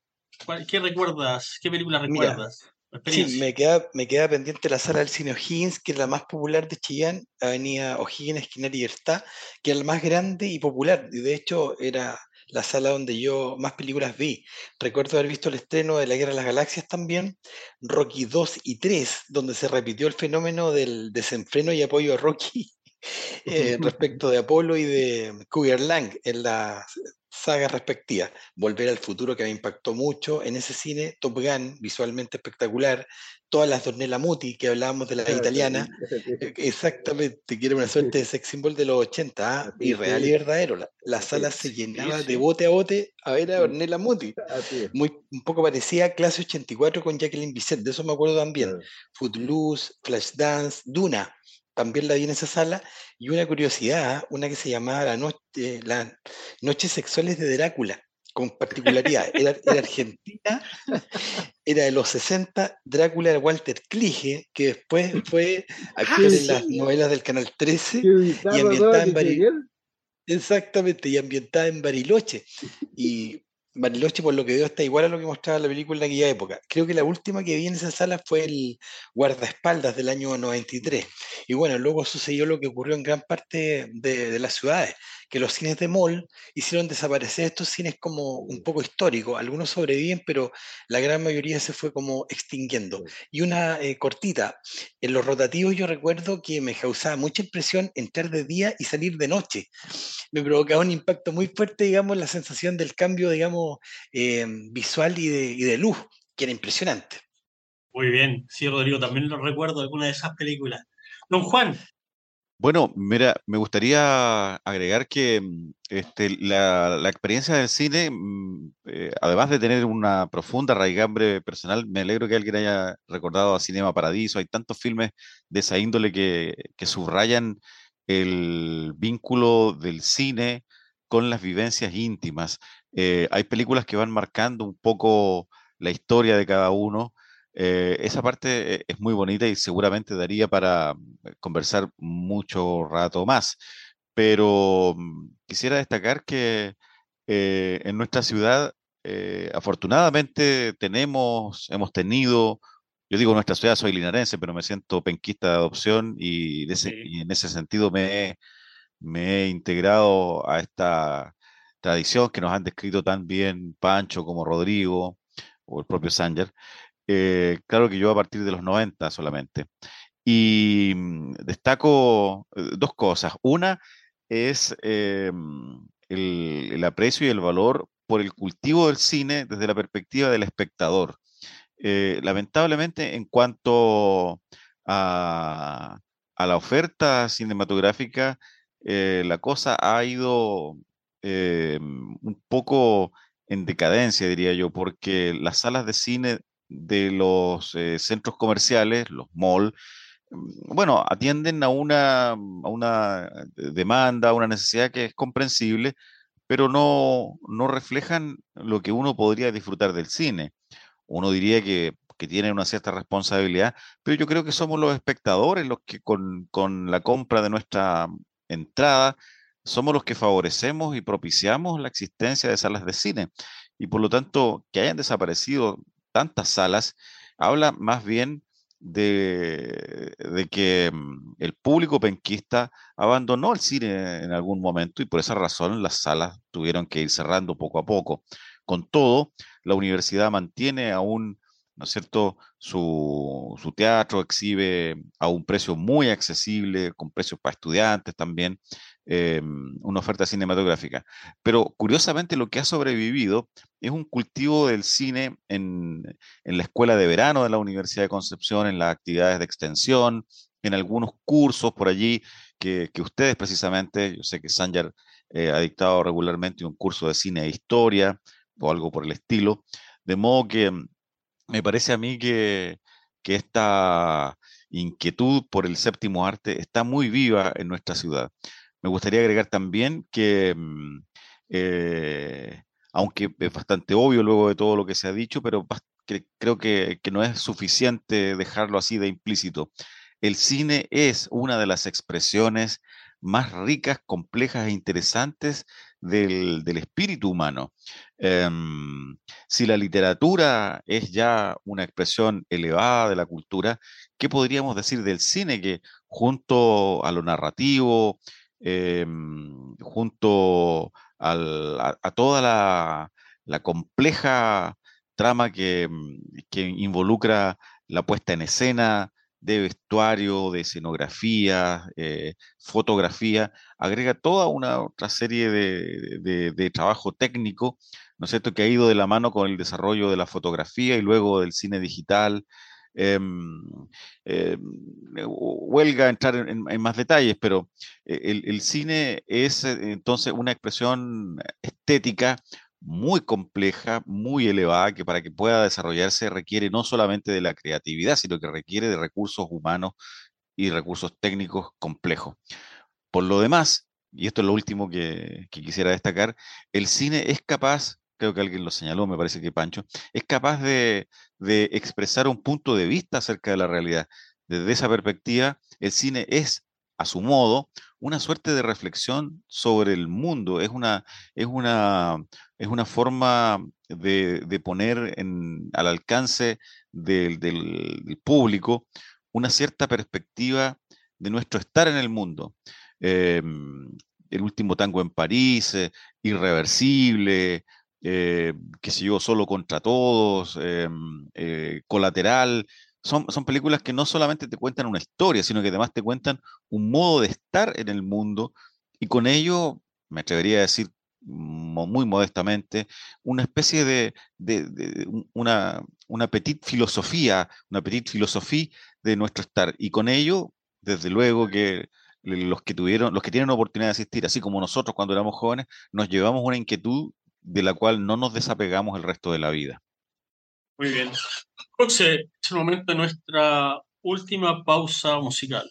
¿cuál- ¿qué recuerdas? ¿Qué película Mira, recuerdas? Sí, me queda, me queda pendiente la sala del cine O'Higgins, que es la más popular de Chillán, Avenida O'Higgins, esquina Libertad, que es la más grande y popular. Y de hecho era la sala donde yo más películas vi. Recuerdo haber visto el estreno de La Guerra de las Galaxias también, Rocky 2 y 3, donde se repitió el fenómeno del desenfreno y apoyo a Rocky eh, respecto de Apolo y de Cougar Lang en la saga respectiva. Volver al futuro que me impactó mucho en ese cine, Top Gun, visualmente espectacular, todas las Dornella Muti que hablábamos de la italiana, eh, exactamente, que era una suerte de sex symbol de los 80, ¿ah? y real y verdadero. La, la sala se llenaba de bote a bote a ver a Ornella Muti. Muy, un poco parecía clase 84 con Jacqueline Bisset, de eso me acuerdo también. Footloose, Flashdance, Duna también la vi en esa sala, y una curiosidad, una que se llamaba La Noche, las Noches Sexuales de Drácula, con particularidad, era, era, argentina, era de los 60, Drácula de Walter Clige, que después fue actor en las novelas del Canal 13 y ambientada en Bariloche. Exactamente, y ambientada en Bariloche. Y Bariloche, por lo que veo, está igual a lo que mostraba la película en aquella época. Creo que la última que vi en esa sala fue el guardaespaldas del año 93. Y bueno, luego sucedió lo que ocurrió en gran parte de, de las ciudades, que los cines de mall hicieron desaparecer estos cines como un poco históricos. Algunos sobreviven, pero la gran mayoría se fue como extinguiendo. Y una eh, cortita, en los rotativos yo recuerdo que me causaba mucha impresión entrar de día y salir de noche. Me provocaba un impacto muy fuerte, digamos, la sensación del cambio, digamos, eh, visual y de, y de luz, que era impresionante. Muy bien, sí, Rodrigo, también lo recuerdo alguna de esas películas. Don Juan, bueno, mira, me gustaría agregar que mm, este, la, experiencia del cine, mm, eh, además de tener una profunda raigambre personal, me alegro que alguien haya recordado a Cinema Paradiso. Hay tantos filmes de esa índole que, que subrayan el vínculo del cine con las vivencias íntimas. Eh, hay películas que van marcando un poco la historia de cada uno eh, esa parte eh, es muy bonita y seguramente daría para eh, conversar mucho rato más, pero mm, quisiera destacar que en nuestra ciudad afortunadamente tenemos, hemos tenido, yo digo nuestra ciudad, soy linarense, pero me siento penquista de adopción y, y en ese sentido me he, me he integrado a esta tradición que nos han descrito tan bien Pancho como Rodrigo o el propio Sanger. Eh, claro que yo a partir de los 90 solamente. Y mm, destaco eh, dos cosas. Una es eh, mm, el, aprecio y el valor por el cultivo del cine desde la perspectiva del espectador. lamentablemente, en cuanto a, a, la oferta cinematográfica, la cosa ha ido un poco en decadencia, diría yo, porque las salas de cine de los eh, centros comerciales, los malls, mm, bueno, atienden a una, a una demanda, a una necesidad que es comprensible, pero no, no reflejan lo que uno podría disfrutar del cine. Uno diría que, que tienen una cierta responsabilidad, pero yo creo que somos los espectadores los que con, con la compra de nuestra entrada somos los que favorecemos y propiciamos la existencia de salas de cine. Y por lo tanto, que hayan desaparecido tantas salas, habla más bien de, que mm, el público penquista abandonó el cine en algún momento y por esa razón las salas tuvieron que ir cerrando poco a poco. Con todo, la universidad mantiene aún, ¿no es cierto?, su, su teatro, exhibe a un precio muy accesible, con precios para estudiantes también, eh, una oferta cinematográfica. Pero curiosamente lo que ha sobrevivido es un cultivo del cine en, la escuela de verano de la Universidad de Concepción, en las actividades de extensión, en algunos cursos por allí que, ustedes precisamente, yo sé que Sanger eh, ha dictado regularmente un curso de cine e historia o algo por el estilo, de modo que me parece a mí que, que esta inquietud por el séptimo arte está muy viva en nuestra ciudad. Me gustaría agregar también que, mm, eh, aunque es bastante obvio luego de todo lo que se ha dicho, pero creo que, no es suficiente dejarlo así de implícito. El cine es una de las expresiones más ricas, complejas e interesantes del, espíritu humano. Em, si la literatura es ya una expresión elevada de la cultura, ¿qué podríamos decir del cine que junto a lo narrativo, Em, junto a, toda la, compleja trama que, mm, que involucra la puesta en escena de vestuario, de escenografía, eh, fotografía, agrega toda una otra serie de, de- de trabajo técnico, ¿no es cierto?, que ha ido de la mano con el desarrollo de la fotografía y luego del cine digital. Em, em, huelga entrar en, más detalles, pero eh, el, cine es eh, entonces una expresión estética muy compleja, muy elevada, que para que pueda desarrollarse requiere no solamente de la creatividad, sino que requiere de recursos humanos y recursos técnicos complejos. Por lo demás, y esto es lo último que quisiera destacar, el cine es capaz, creo que alguien lo señaló, me parece que Pancho, es capaz de, de expresar un punto de vista acerca de la realidad. Desde esa perspectiva, el cine es, a su modo, una suerte de reflexión sobre el mundo, es una, es una, es una forma de, de poner en- al alcance del, del- del público una cierta perspectiva de nuestro estar en el mundo. Em, el último tango en París, eh, Irreversible, eh, qué sé yo, Solo contra todos, em, eh, Colateral. Son, son películas que no solamente te cuentan una historia, sino que además te cuentan un modo de estar en el mundo y con ello, me atrevería a decir muy modestamente, una especie de, de- de un- una, una petite filosofía, una petite filosofía de nuestro estar. Y con ello, desde luego que los que tuvieron, los que tienen oportunidad de asistir, así como nosotros cuando éramos jóvenes, nos llevamos una inquietud de la cual no nos desapegamos el resto de la vida. Muy bien. José, es el momento de nuestra última pausa musical.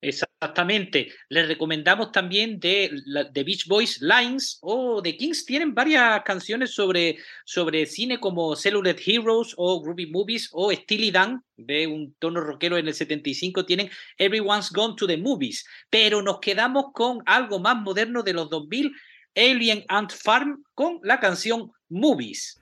Exactamente. Les recomendamos también de, de Beach Boys Lines o de Kings. Tienen varias canciones sobre, sobre cine como Celluloid Heroes o Groovy Movies o Steely Dan de un tono rockero en el 75. Tienen Everyone's Gone to the Movies. Pero nos quedamos con algo más moderno de los 2000, Alien Ant Farm con la canción Movies.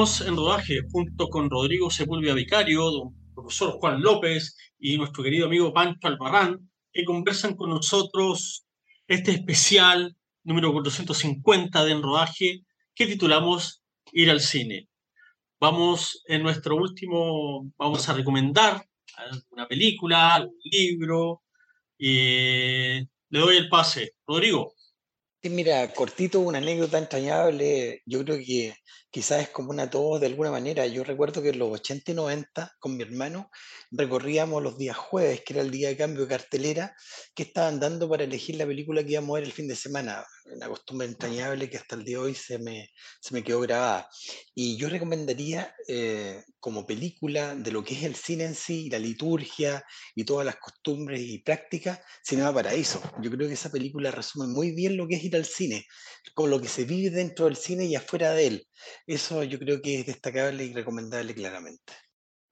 En rodaje junto con Rodrigo Sepúlveda Vicario, don profesor Juan López y nuestro querido amigo Pancho Albarrán, que conversan con nosotros este especial número 450 de En Rodaje que titulamos Ir al cine. Vamos en nuestro último, vamos a recomendar una película, un libro. y le doy el pase. Rodrigo. Mira, cortito, una anécdota entrañable. Yo creo que quizás es común a todos de alguna manera. Yo recuerdo que en los 80 y 90, con mi hermano, recorríamos los días jueves, que era el día de cambio de cartelera, que estaban dando para elegir la película que íbamos a ver el fin de semana. Una costumbre entrañable que hasta el día de hoy se me, se me quedó grabada. Y yo recomendaría eh, como película de lo que es el cine en sí, la liturgia y todas las costumbres y prácticas, Cinema Paraíso. Yo creo que esa película resume muy bien lo que es ir al cine, con lo que se vive dentro del cine y afuera de él. Eso yo creo que es destacable y recomendable claramente.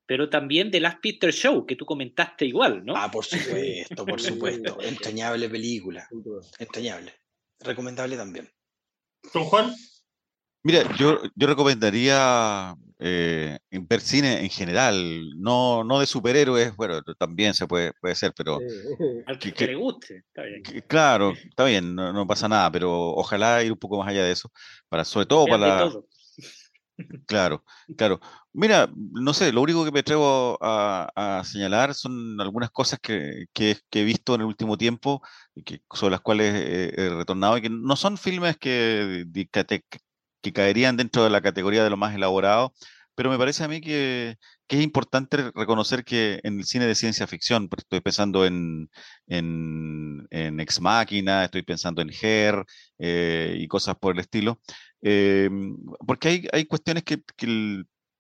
Pero también The Last Peter Show, que tú comentaste igual, ¿no? Ah, por supuesto, por supuesto. Entrañable película. Entrañable. Recomendable también. ¿Don Juan? Mira, yo, yo recomendaría eh, ver cine en general, no, no de superhéroes, bueno, también se puede, puede ser, pero... Al que, que- le guste, está bien. que- Claro, está bien, no, no pasa nada, pero ojalá ir un poco más allá de eso, para, sobre todo Vean para... todo. Claro, claro. Mira, no sé, lo único que me atrevo a, señalar son algunas cosas que, he visto en el último tiempo, que, sobre las cuales he, retornado, y que no son filmes que, caerían dentro de la categoría de lo más elaborado, pero me parece a mí que, es importante reconocer que en el cine de ciencia ficción, estoy pensando en, en, en Ex Machina, estoy pensando en Her eh, y cosas por el estilo, eh, porque hay, hay cuestiones que,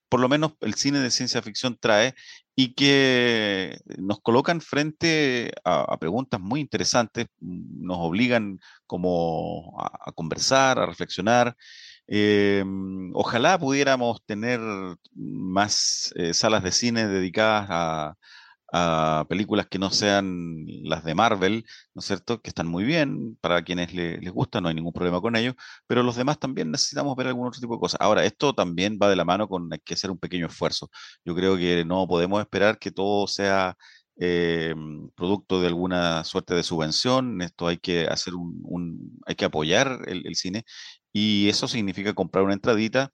por lo menos el cine de ciencia ficción trae y que nos colocan frente a, preguntas muy interesantes, mm, nos obligan como a, conversar, a reflexionar. Eh, ojalá pudiéramos tener más eh, salas de cine dedicadas a, a películas que no sean las de Marvel, ¿no es cierto? Que están muy bien para quienes le- les gusta, no hay ningún problema con ello, pero los demás también necesitamos ver algún otro tipo de cosas. Ahora, esto también va de la mano con hay que hacer un pequeño esfuerzo. Yo creo que no podemos esperar que todo sea eh, producto de alguna suerte de subvención. Esto hay que hacer un, un- hay que apoyar el, el cine y eso significa comprar una entradita.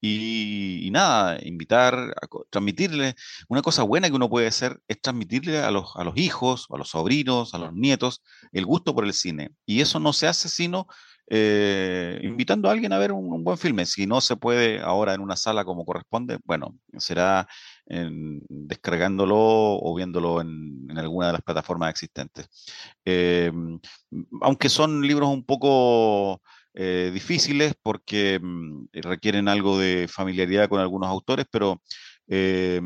Y, nada, invitar, transmitirle. Una cosa buena que uno puede hacer es transmitirle a los, a los hijos, a los sobrinos, a los nietos, el gusto por el cine. Y eso no se hace sino eh, invitando a alguien a ver un, buen filme. Si no se puede ahora en una sala como corresponde, bueno, será descargándolo o viéndolo en, en alguna de las plataformas existentes. Eh, aunque son libros un poco eh, difíciles porque mm, requieren algo de familiaridad con algunos autores, pero eh,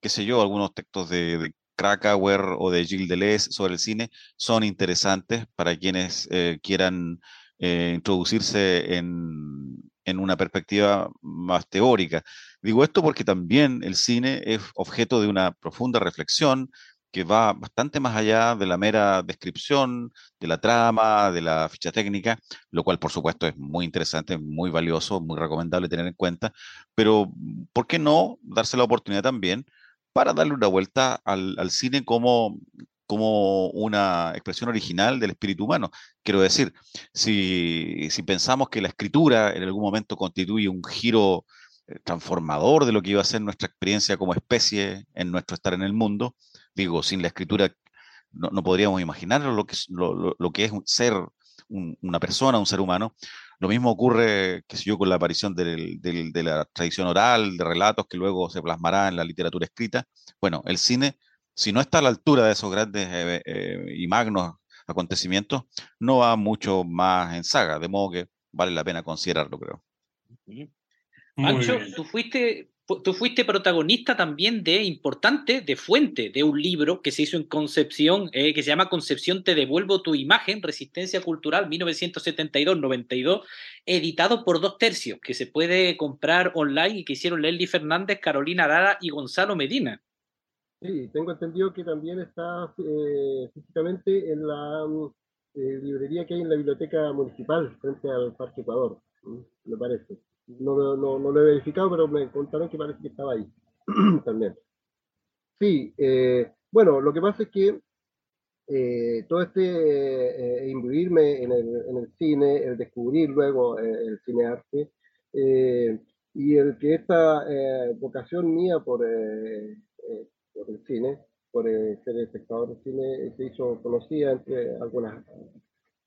qué sé yo, algunos textos de, de Krakauer o de Gilles Deleuze sobre el cine son interesantes para quienes eh, quieran eh, introducirse en, en una perspectiva más teórica. Digo esto porque también el cine es objeto de una profunda reflexión que va bastante más allá de la mera descripción, de la trama, de la ficha técnica, lo cual por supuesto es muy interesante, muy valioso, muy recomendable tener en cuenta, pero ¿por qué no darse la oportunidad también para darle una vuelta al, al cine como, como una expresión original del espíritu humano? Quiero decir, si, si pensamos que la escritura en algún momento constituye un giro eh, transformador de lo que iba a ser nuestra experiencia como especie en nuestro estar en el mundo, digo, sin la escritura no, no podríamos imaginar lo que es, lo, lo- lo que es un ser, un- una persona, un ser humano. Lo mismo ocurre, qué sé yo, con la aparición del- del- de la tradición oral, de relatos que luego se plasmará en la literatura escrita. Bueno, el cine, si no está a la altura de esos grandes eh, eh, y magnos acontecimientos, no va mucho más en saga, de modo que vale la pena considerarlo, creo. Muy Pancho, bien. tú fuiste, fu- tú fuiste protagonista también de importante, de fuente, de un libro que se hizo en Concepción, eh, que se llama Concepción Te devuelvo tu imagen, Resistencia Cultural 1972-92, editado por dos tercios, que se puede comprar online y que hicieron Leslie Fernández, Carolina Lara y Gonzalo Medina. Sí, tengo entendido que también está eh, físicamente en la mm, eh, librería que hay en la biblioteca municipal frente al Parque Ecuador, me parece. No, no- no lo he verificado, pero me contaron que parece que estaba ahí también. Sí, eh, bueno, lo que pasa es que eh, todo este eh, imbuirme en el, en el cine, el descubrir luego eh, el cinearte, eh, y el que esta eh, vocación mía por, por el cine, por ser espectador de cine, se hizo conocida entre algunas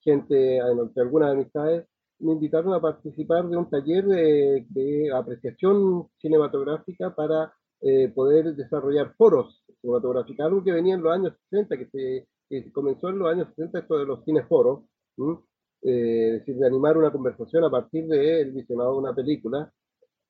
gente, entre algunas amistades, me invitaron a participar de un taller de, de apreciación cinematográfica para eh, poder desarrollar foros cinematográficos, algo que venía en los años 60, que se, que comenzó en los años 60 esto de los cineforos, ¿m? Eh, es decir, de animar una conversación a partir del visionado de una película.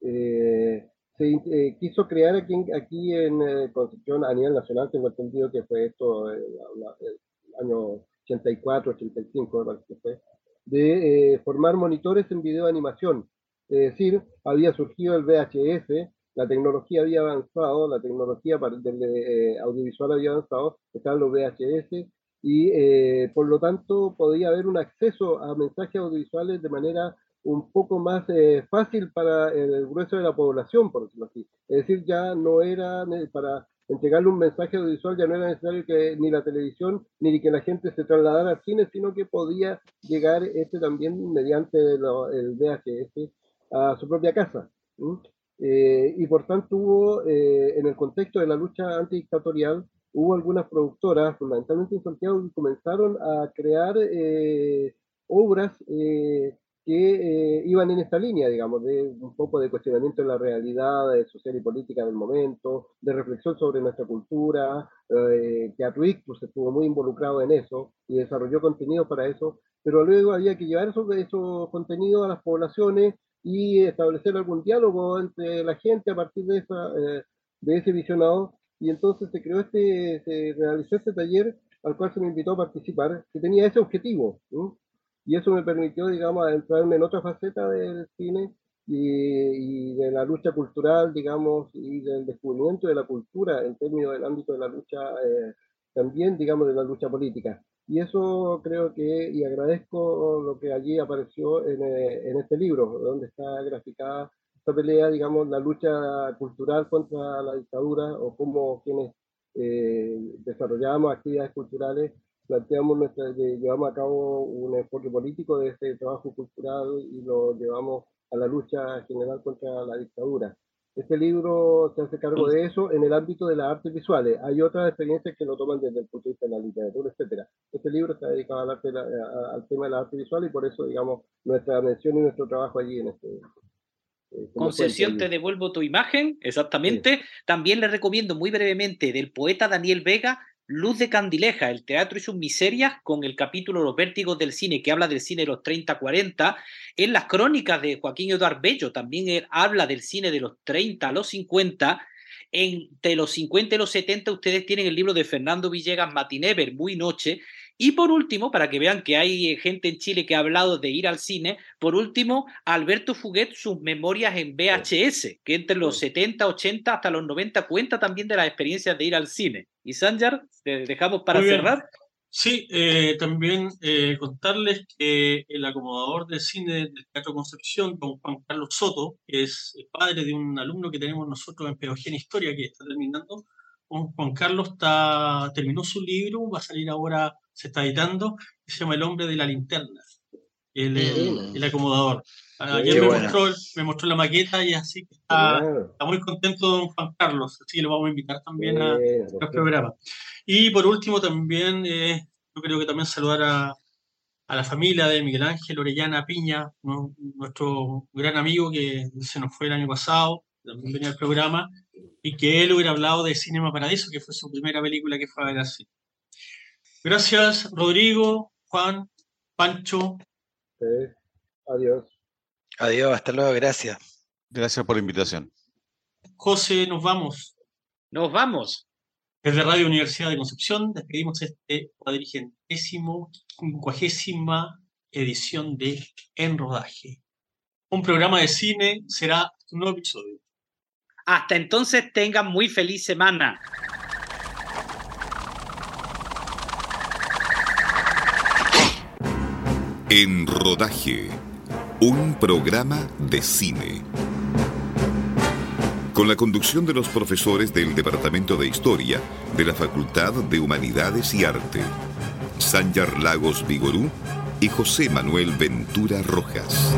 Eh, se eh, quiso crear aquí, aquí en eh, Concepción a nivel nacional, tengo entendido que fue esto eh, el año 84, 85, me parece que fue, de eh, formar monitores en video animación. Es decir, había surgido el VHS, la tecnología había avanzado, la tecnología para- del eh, audiovisual había avanzado, estaban los VHS, y eh, por lo tanto podía haber un acceso a mensajes audiovisuales de manera un poco más fácil para el grueso de la población, por decirlo así. Es decir, ya no era para entregarle un mensaje audiovisual, ya no era necesario que ni la televisión ni que la gente se trasladara al cine, sino que podía llegar este también mediante lo- el VHS a su propia casa. ¿m? Eh, y por tanto hubo, eh, en el contexto de la lucha antidictatorial, hubo algunas productoras, fundamentalmente en Santiago, que comenzaron a crear eh, obras eh, que eh, iban en esta línea, digamos, de un poco de cuestionamiento de la realidad eh, social y política del momento, de reflexión sobre nuestra cultura, eh, Teatro Ictus estuvo muy involucrado en eso y desarrolló contenido para eso, pero luego había que llevar esos, contenidos a las poblaciones y establecer algún diálogo entre la gente a partir eh, de ese visionado. Y entonces se creó este, se realizó este taller al cual se me invitó a participar, que tenía ese objetivo. ¿no? Y eso me permitió, digamos, adentrarme en otra faceta del cine y, y de la lucha cultural, digamos, y del descubrimiento de la cultura en términos del ámbito de la lucha, eh, también, digamos, de la lucha política. Y eso creo que, y agradezco lo que allí apareció en, eh, en este libro, donde está graficada esta pelea, digamos, la lucha cultural contra la dictadura o cómo quienes eh, desarrollamos actividades culturales, planteamos nuestra, llevamos a cabo un enfoque político de este trabajo cultural y lo llevamos a la lucha general contra la dictadura. Este libro se hace cargo de eso en el ámbito de las artes visuales. Hay otras experiencias que lo toman desde el punto de vista de la literatura, etcétera. Este libro está dedicado al, arte al tema de la arte visual y por eso, digamos, nuestra mención y nuestro trabajo allí en este. eh, Concesión, te devuelvo tu imagen, exactamente. También le recomiendo muy brevemente del poeta Daniel Vega, Luz de Candileja, el teatro y sus miserias, con el capítulo Los vértigos del cine, que habla del cine de los 30-40. En las crónicas de Joaquín Eduard Bello también él habla del cine de los 30 a los 50. Entre los 50 y los 70 ustedes tienen el libro de Fernando Villegas, Matinever, Muy Noche. Y por último, para que vean que hay eh, gente en Chile que ha hablado de ir al cine, por último, Alberto Fuguet, sus memorias en VHS, que entre los 70, 80 hasta los 90 cuenta también de las experiencias de ir al cine. Y Sanjar, te dejamos para cerrar. Sí, eh, también eh, contarles que el acomodador de cine del Teatro Concepción, don Juan Carlos Soto, que es el padre de un alumno que tenemos nosotros en Pedagogía en Historia, que está terminando, Juan Carlos está, terminó su libro, va a salir ahora, se está editando, que se llama El hombre de la linterna, el, Mm. el acomodador. Ayer me, mostró, me mostró la maqueta y así que está, está muy contento don Juan Carlos, así que lo vamos a invitar también a, los programas. Y por último también, eh, yo creo que también saludar a, a la familia de Miguel Ángel Orellana Piña, ¿no? nuestro gran amigo que se nos fue el año pasado, también venía al programa, y que él hubiera hablado de Cinema Paradiso, que fue su primera película que fue a ver así. Gracias, Rodrigo, Juan, Pancho. Sí. Adiós. Adiós, hasta luego, gracias. Gracias por la invitación. José, nos vamos. Nos vamos. Desde Radio Universidad de Concepción despedimos este cuadrigentésimo, quincuagésima edición de En Rodaje. Un programa de cine será un nuevo episodio. Hasta entonces tengan muy feliz semana. En Rodaje, un programa de cine. con la conducción de los profesores del Departamento de Historia de la Facultad de Humanidades y Arte, Sanjar Lagos Vigorú y José Manuel Ventura Rojas.